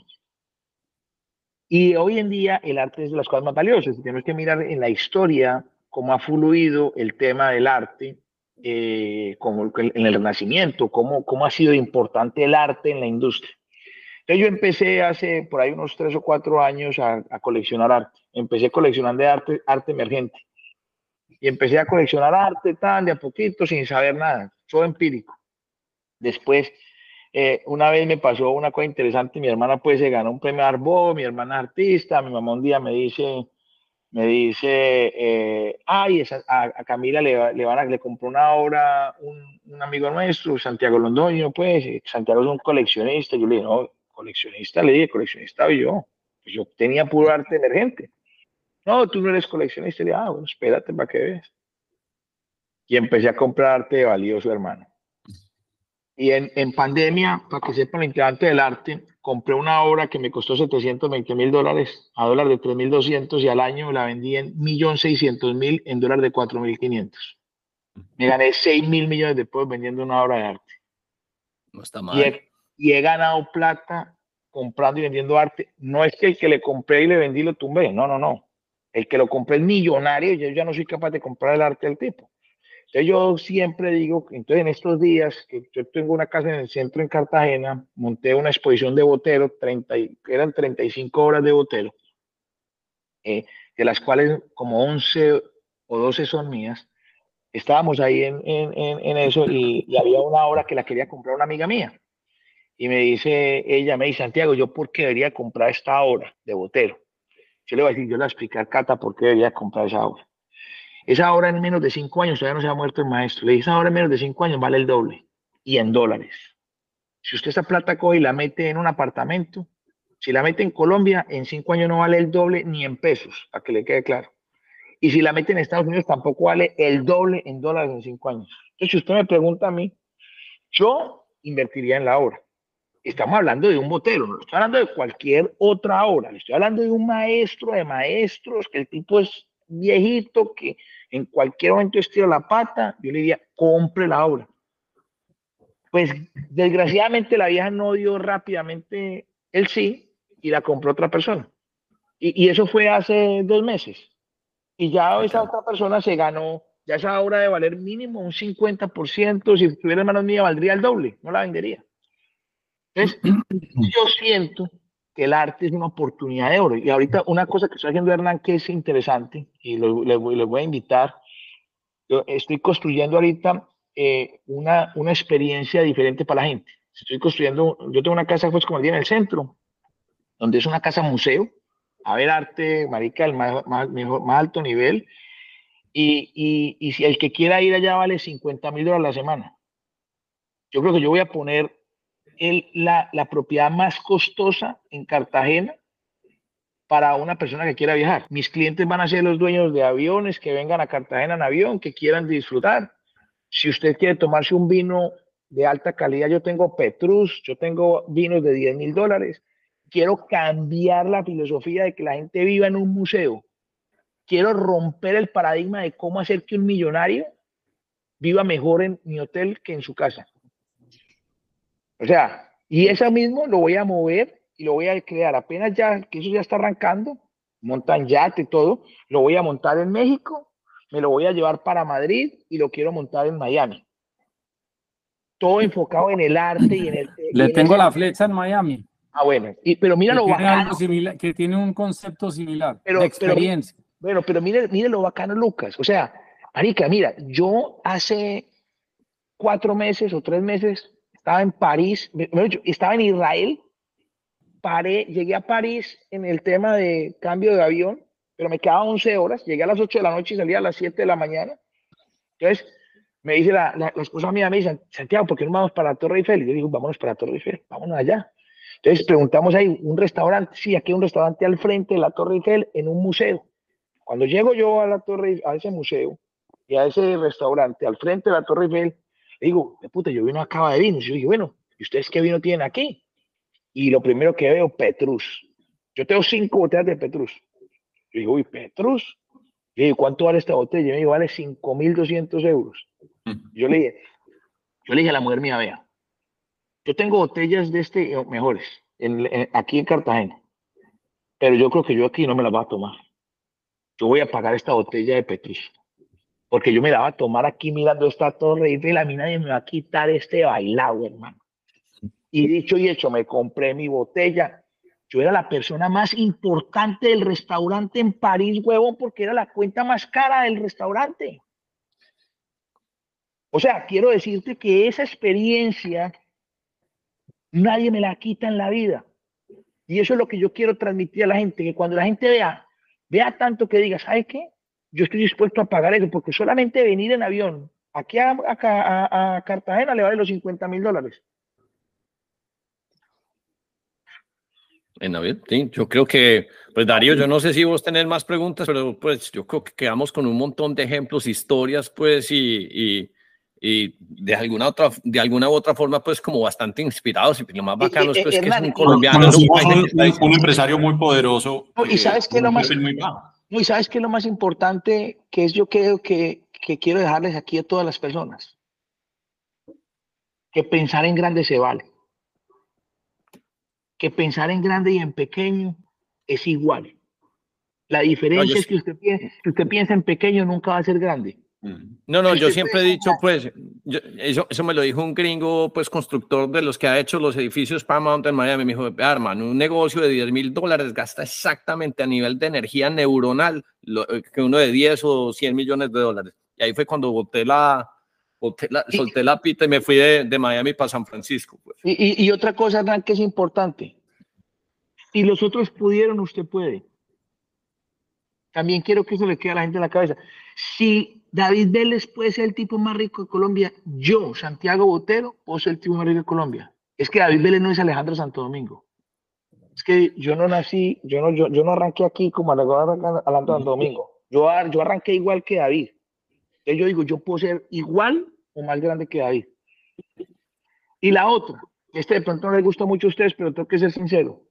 Y hoy en día el arte es de las cosas más valiosas. Tenemos que mirar en la historia cómo ha fluido el tema del arte, eh, como en el Renacimiento, cómo, cómo ha sido importante el arte en la industria. Entonces yo empecé hace por ahí unos tres o cuatro años a, a coleccionar arte. Empecé coleccionando arte, arte emergente y empecé a coleccionar arte tan de a poquito sin saber nada, todo empírico. Después, eh, una vez me pasó una cosa interesante, mi hermana pues se ganó un premio Arbo, mi hermana artista, mi mamá un día me dice, me dice, eh, ay, esa, a, Camila le, le, van a, le compró una obra un, un, amigo nuestro, Santiago Londoño, pues, Santiago es un coleccionista, yo le dije, no, coleccionista, le dije, coleccionista yo, pues yo tenía puro arte emergente. No, tú no eres coleccionista. Y le ah, bueno, espérate para que veas. Y empecé a comprar arte de valioso, hermano. Y en, en pandemia, para que sepan lo interesante del arte, compré una obra que me costó 720 mil dólares a dólar de 3.200 y al año la vendí en 1.600.000 en dólar de 4.500. Me gané 6 mil millones después vendiendo una obra de arte. No está mal. Y he, y he ganado plata comprando y vendiendo arte. No es que el que le compré y le vendí lo tumbé. No, no, no el que lo compré es millonario, yo ya no soy capaz de comprar el arte del tipo. Entonces yo siempre digo, entonces en estos días, que yo tengo una casa en el centro en Cartagena, monté una exposición de Botero, 30, eran 35 horas de Botero, eh, de las cuales como 11 o 12 son mías. Estábamos ahí en eso y, y, había una obra que la quería comprar una amiga mía. Y me dice ella, me dice, Santiago, ¿yo por qué debería comprar esta obra de Botero? Yo le voy a decir, yo le voy a explicar, Cata, por qué debería comprar esa obra. Esa obra en menos de cinco años todavía no se ha muerto el maestro. Le dije, esa obra en menos de cinco años vale el doble y en dólares. Si usted esa plata coge y la mete en un apartamento, si la mete en Colombia, en cinco años no vale el doble ni en pesos, para que le quede claro. Y si la mete en Estados Unidos, tampoco vale el doble en dólares en cinco años. Entonces, si usted me pregunta a mí, yo invertiría en la obra. Estamos hablando de un botero, no estoy hablando de cualquier otra obra, le estoy hablando de un maestro de maestros, que el tipo es viejito, que en cualquier momento estira la pata, yo le diría, compre la obra. Pues desgraciadamente la vieja no dio rápidamente el sí y la compró otra persona. Y, y eso fue hace dos meses. Y ya esa otra persona se ganó, ya esa obra de valer mínimo un 50%, si tuviera en manos mías valdría el doble, no la vendería. Entonces, yo siento que el arte es una oportunidad de oro. Y ahorita una cosa que está haciendo Hernán que es interesante, y lo, le, voy a invitar, yo estoy construyendo ahorita eh, una, una experiencia diferente para la gente. Estoy construyendo, yo tengo una casa pues como el día en el centro, donde es una casa museo, a ver arte, marica, el más, más, mejor, más alto nivel, y, y, y, si el que quiera ir allá vale 50 mil dólares a la semana. Yo creo que yo voy a poner la, la propiedad más costosa en Cartagena para una persona que quiera viajar. Mis clientes van a ser los dueños de aviones que vengan a Cartagena en avión, que quieran disfrutar. Si usted quiere tomarse un vino de alta calidad, yo tengo Petrus, yo tengo vinos de 10 mil dólares. Quiero cambiar la filosofía de que la gente viva en un museo. Quiero romper el paradigma de cómo hacer que un millonario viva mejor en mi hotel que en su casa. O sea, y eso mismo lo voy a mover y lo voy a crear. Apenas ya, que eso ya está arrancando, montan yate y todo, lo voy a montar en México, me lo voy a llevar para Madrid y lo quiero montar en Miami. Todo enfocado en el arte y en el... Le tengo la flecha en Miami. Ah, bueno, y, pero mira que lo tiene bacano. algo similar, que tiene un concepto similar Pero- de pero- experiencia. Bueno, pero mire, mire lo bacano, Lucas. O sea, Marica, mira, yo hace cuatro meses o tres meses estaba en París, estaba en Israel, paré, llegué a París en el tema de cambio de avión, pero me quedaba 11 horas, llegué a las 8 de la noche y salía a las 7 de la mañana. Entonces, me dice la, la, la esposa mía, me dice, Santiago, ¿por qué no vamos para la Torre Eiffel? Y yo digo, vámonos para la Torre Eiffel, vámonos allá. Entonces preguntamos ahí, un restaurante, sí, aquí hay un restaurante al frente de la Torre Eiffel en un museo. Cuando llego yo a la Torre, a ese museo y a ese restaurante al frente de la Torre Eiffel, digo, "De puta, yo vino acaba de vino. Y yo dije, bueno, ¿y ustedes qué vino tienen aquí? Y lo primero que veo, Petrus. Yo tengo cinco botellas de Petrus. Yo digo, uy, Petrus. Y digo, ¿cuánto vale esta botella? Y me dijo, vale 5.200 euros. Yo le dije, yo le dije a la mujer mía, vea, yo tengo botellas de este eh, mejores en- en- aquí en Cartagena, pero yo creo que yo aquí no me las voy a tomar. Yo voy a pagar esta botella de Petrus, porque yo me la voy a tomar aquí mirando esta torre Eiffel, a mí nadie me va a quitar este bailado, hermano. Y dicho y hecho, me compré mi botella. Yo era la persona más importante del restaurante en París, huevón, porque era la cuenta más cara del restaurante. O sea, quiero decirte que esa experiencia nadie me la quita en la vida. Y eso es lo que yo quiero transmitir a la gente, que cuando la gente vea, vea tanto que diga, ¿sabe qué? Yo estoy dispuesto a pagar eso, porque solamente venir en avión aquí a, a- a- a Cartagena le vale los 50 mil dólares. En Navidad, sí, yo creo que, pues Darío, yo no sé si vos tenés más preguntas, pero pues yo creo que quedamos con un montón de ejemplos, historias, pues, y, y, y de alguna otra, de alguna u otra forma, pues, como bastante inspirados. Y lo más bacano es eh, pues, que es un colombiano. un un, que un- un empresario muy poderoso. No, y ¿sabes qué es lo más- muy bajo. No, y sabes qué es lo más importante que es yo creo que, que quiero dejarles aquí a todas las personas. Que pensar en grande se vale. Que pensar en grande y en pequeño es igual. La diferencia es que usted, piensa, que usted piensa en pequeño nunca va a ser grande. No, no, yo siempre he dicho, pues, yo- eso, eso me lo dijo un gringo, pues, constructor de los que ha hecho los edificios Paramount en Miami. Me dijo, "Vea, hermano, un negocio de 10 mil dólares gasta exactamente a nivel de energía neuronal lo- eh, que uno de 10 o 100 millones de dólares. Y ahí fue cuando boté la, boté la- Y- solté la pita y me fui de, de Miami para San Francisco. Pues. Y, y- y otra cosa, Hernán, que es importante. Si los otros pudieron, usted puede. También quiero que eso le quede a la gente en la cabeza. Si David Vélez puede ser el tipo más rico de Colombia, yo, Santiago Botero, puedo ser el tipo más rico de Colombia. Es que David Vélez no es Alejandro Santo Domingo. Es que yo no nací, yo no, yo, yo no arranqué aquí como Alejandro Santo Domingo. Yo arranqué igual que David. Entonces yo digo, yo puedo ser igual o más grande que David. Y la otra, este de pronto no le gusta mucho a ustedes, pero tengo que ser sincero.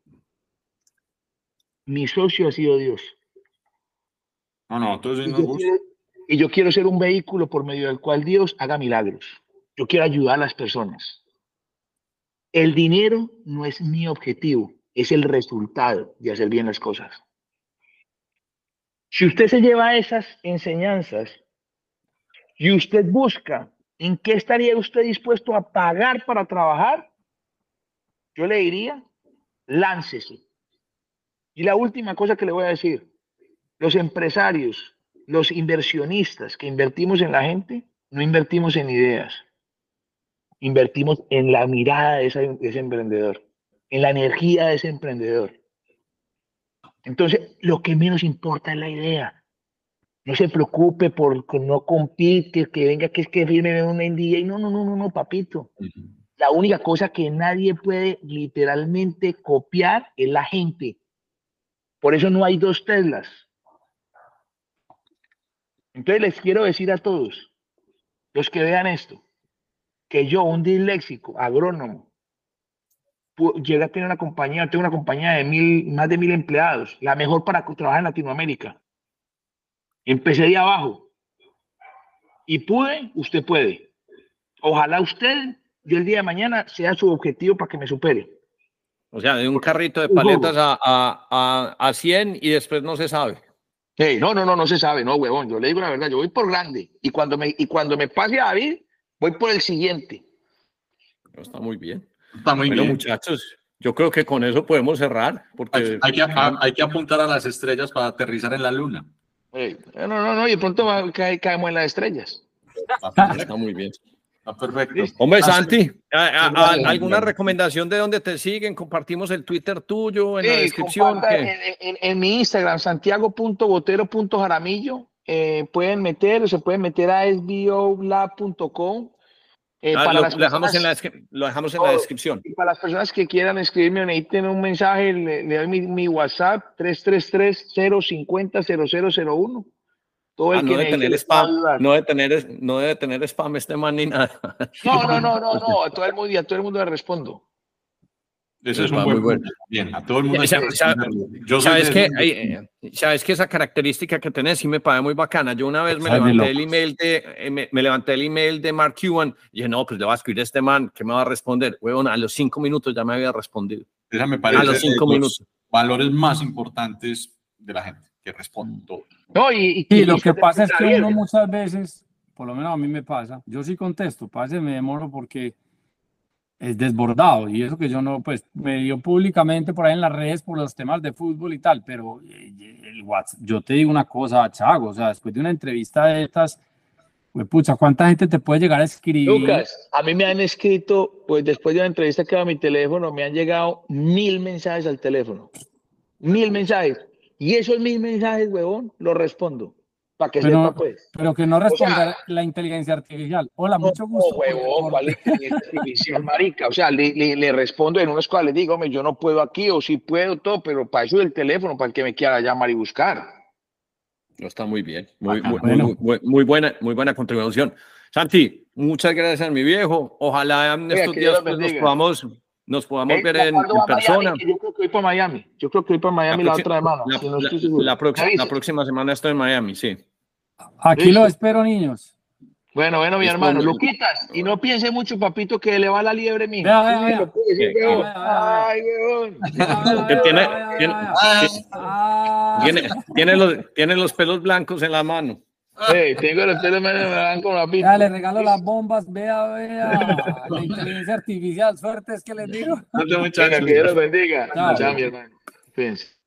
Mi socio ha sido Dios. No, no, entonces Y yo, quiero, y yo quiero ser un vehículo por medio del cual Dios haga milagros. Yo quiero ayudar a las personas. El dinero no es mi objetivo, es el resultado de hacer bien las cosas. Si usted se lleva esas enseñanzas y usted busca en qué estaría usted dispuesto a pagar para trabajar, yo le diría, láncese. Y la última cosa que le voy a decir, los empresarios, los inversionistas que invertimos en la gente, no invertimos en ideas, invertimos en la mirada de, ese- de ese emprendedor, en la energía de ese emprendedor. Entonces, lo que menos importa es la idea. No se preocupe por que no compite, que venga, que es que firme un NDA. No, no, no, no, no, papito. La única cosa que nadie puede literalmente copiar es la gente. Por eso no hay dos Teslas. Entonces les quiero decir a todos, los que vean esto, que yo, un disléxico, agrónomo, llegué a tener una compañía, tengo una compañía de mil, más de mil empleados, la mejor para trabajar en Latinoamérica. Empecé de abajo y pude, usted puede. Ojalá usted, yo el día de mañana, sea su objetivo para que me supere. O sea, de un carrito de paletas a, a, a, a 100 y después no se sabe. Hey, no, no, no, no se sabe, no, huevón. Yo le digo la verdad, yo voy por grande. Y cuando me, y cuando me pase a David, voy por el siguiente. Está muy bien. Está muy bueno, bien. muchachos, yo creo que con eso podemos cerrar. Porque Hay, hay que, a- hay que apuntar a las estrellas para aterrizar en la luna. Hey, no, no, no, y de pronto caemos en las estrellas. está muy bien. Está perfecto. Hombre, Ah, Santi, ¿a- a- a- Gracias. ¿alguna recomendación de dónde te siguen? Compartimos el Twitter tuyo en la descripción. En, en- en mi Instagram, santiago.botero.jaramillo, eh, pueden meter, o se pueden meter a sbolab.com. Eh, Ah, para, lo, las lo dejamos en la, personas, descri- lo dejamos en la Todo. descripción. y para las personas que quieran escribirme o necesiten un mensaje, le, le doy mi, mi WhatsApp 333-050-0001. Todo el Ah, no que debe tener spam, no debe tener, no debe tener spam este man ni nada. No, no, no, no, no, a todo el mundo, a todo el mundo le respondo. Ese es un muy buen bueno. Bien, a todo el mundo. que. Yo soy Sabes que, eh, sabes que esa característica que tenés sí me parece muy bacana. Yo una vez me levanté el email de, eh, me, me levanté el email de Mark Cuban y dije, no, pues le voy a escribir a este man, ¿qué me va a responder? Huevón, a los cinco minutos ya me había respondido. esa me A parece los de cinco los minutos. valores más importantes de la gente, que responden todo. No, y, Y y lo que pasa es que Javier, uno muchas veces, por lo menos a mí me pasa, yo sí contesto, pase, me demoro porque es desbordado y eso que yo no, pues me dio públicamente por ahí en las redes por los temas de fútbol y tal, pero eh, el WhatsApp, yo te digo una cosa, Chago, o sea, después de una entrevista de estas, pues pucha, ¿cuánta gente te puede llegar a escribir? Lucas, a mí me han escrito, pues después de una entrevista que va a mi teléfono, me han llegado mil mensajes al teléfono. Mil mensajes. Y esos mil mensajes, huevón, los respondo. Para que Pero- sepa, pues. Pero que no responder la inteligencia artificial. Hola, No, mucho gusto. no, huevón, ¿cuál es la inteligencia marica? O sea, le, le- le respondo en unos cuales digo, yo no puedo aquí, o sí puedo, todo, pero para eso el teléfono, para el que me quiera llamar y buscar. No, Está muy bien. Muy, Bacano. muy, Bueno. muy- muy- muy buena, muy buena contribución. Santi, muchas gracias, mi viejo. Ojalá en Oiga, estos días pues, nos podamos, nos podamos ver ¿para en, Miami? persona. Yo creo que voy para Miami. Yo creo que voy para Miami la, otra semana. la- si no la- estoy seguro. la próxima- semana estoy en Miami, sí. Aquí Listo. lo espero, niños. Bueno, bueno, mi hermano. Luquitas, y no piense mucho, papito, que le va la liebre, mijo. Ay, weón. Tiene- tiene- Tiene, tiene, los, tiene los pelos blancos en la mano. Hey, tengo los pelos me dan con la vea, le pista. regalo las bombas, vea, vea. La inteligencia artificial, suerte es que les digo. Bueno, muchachos, que Dios los bendiga. Chao, mi hermano. Fíjense.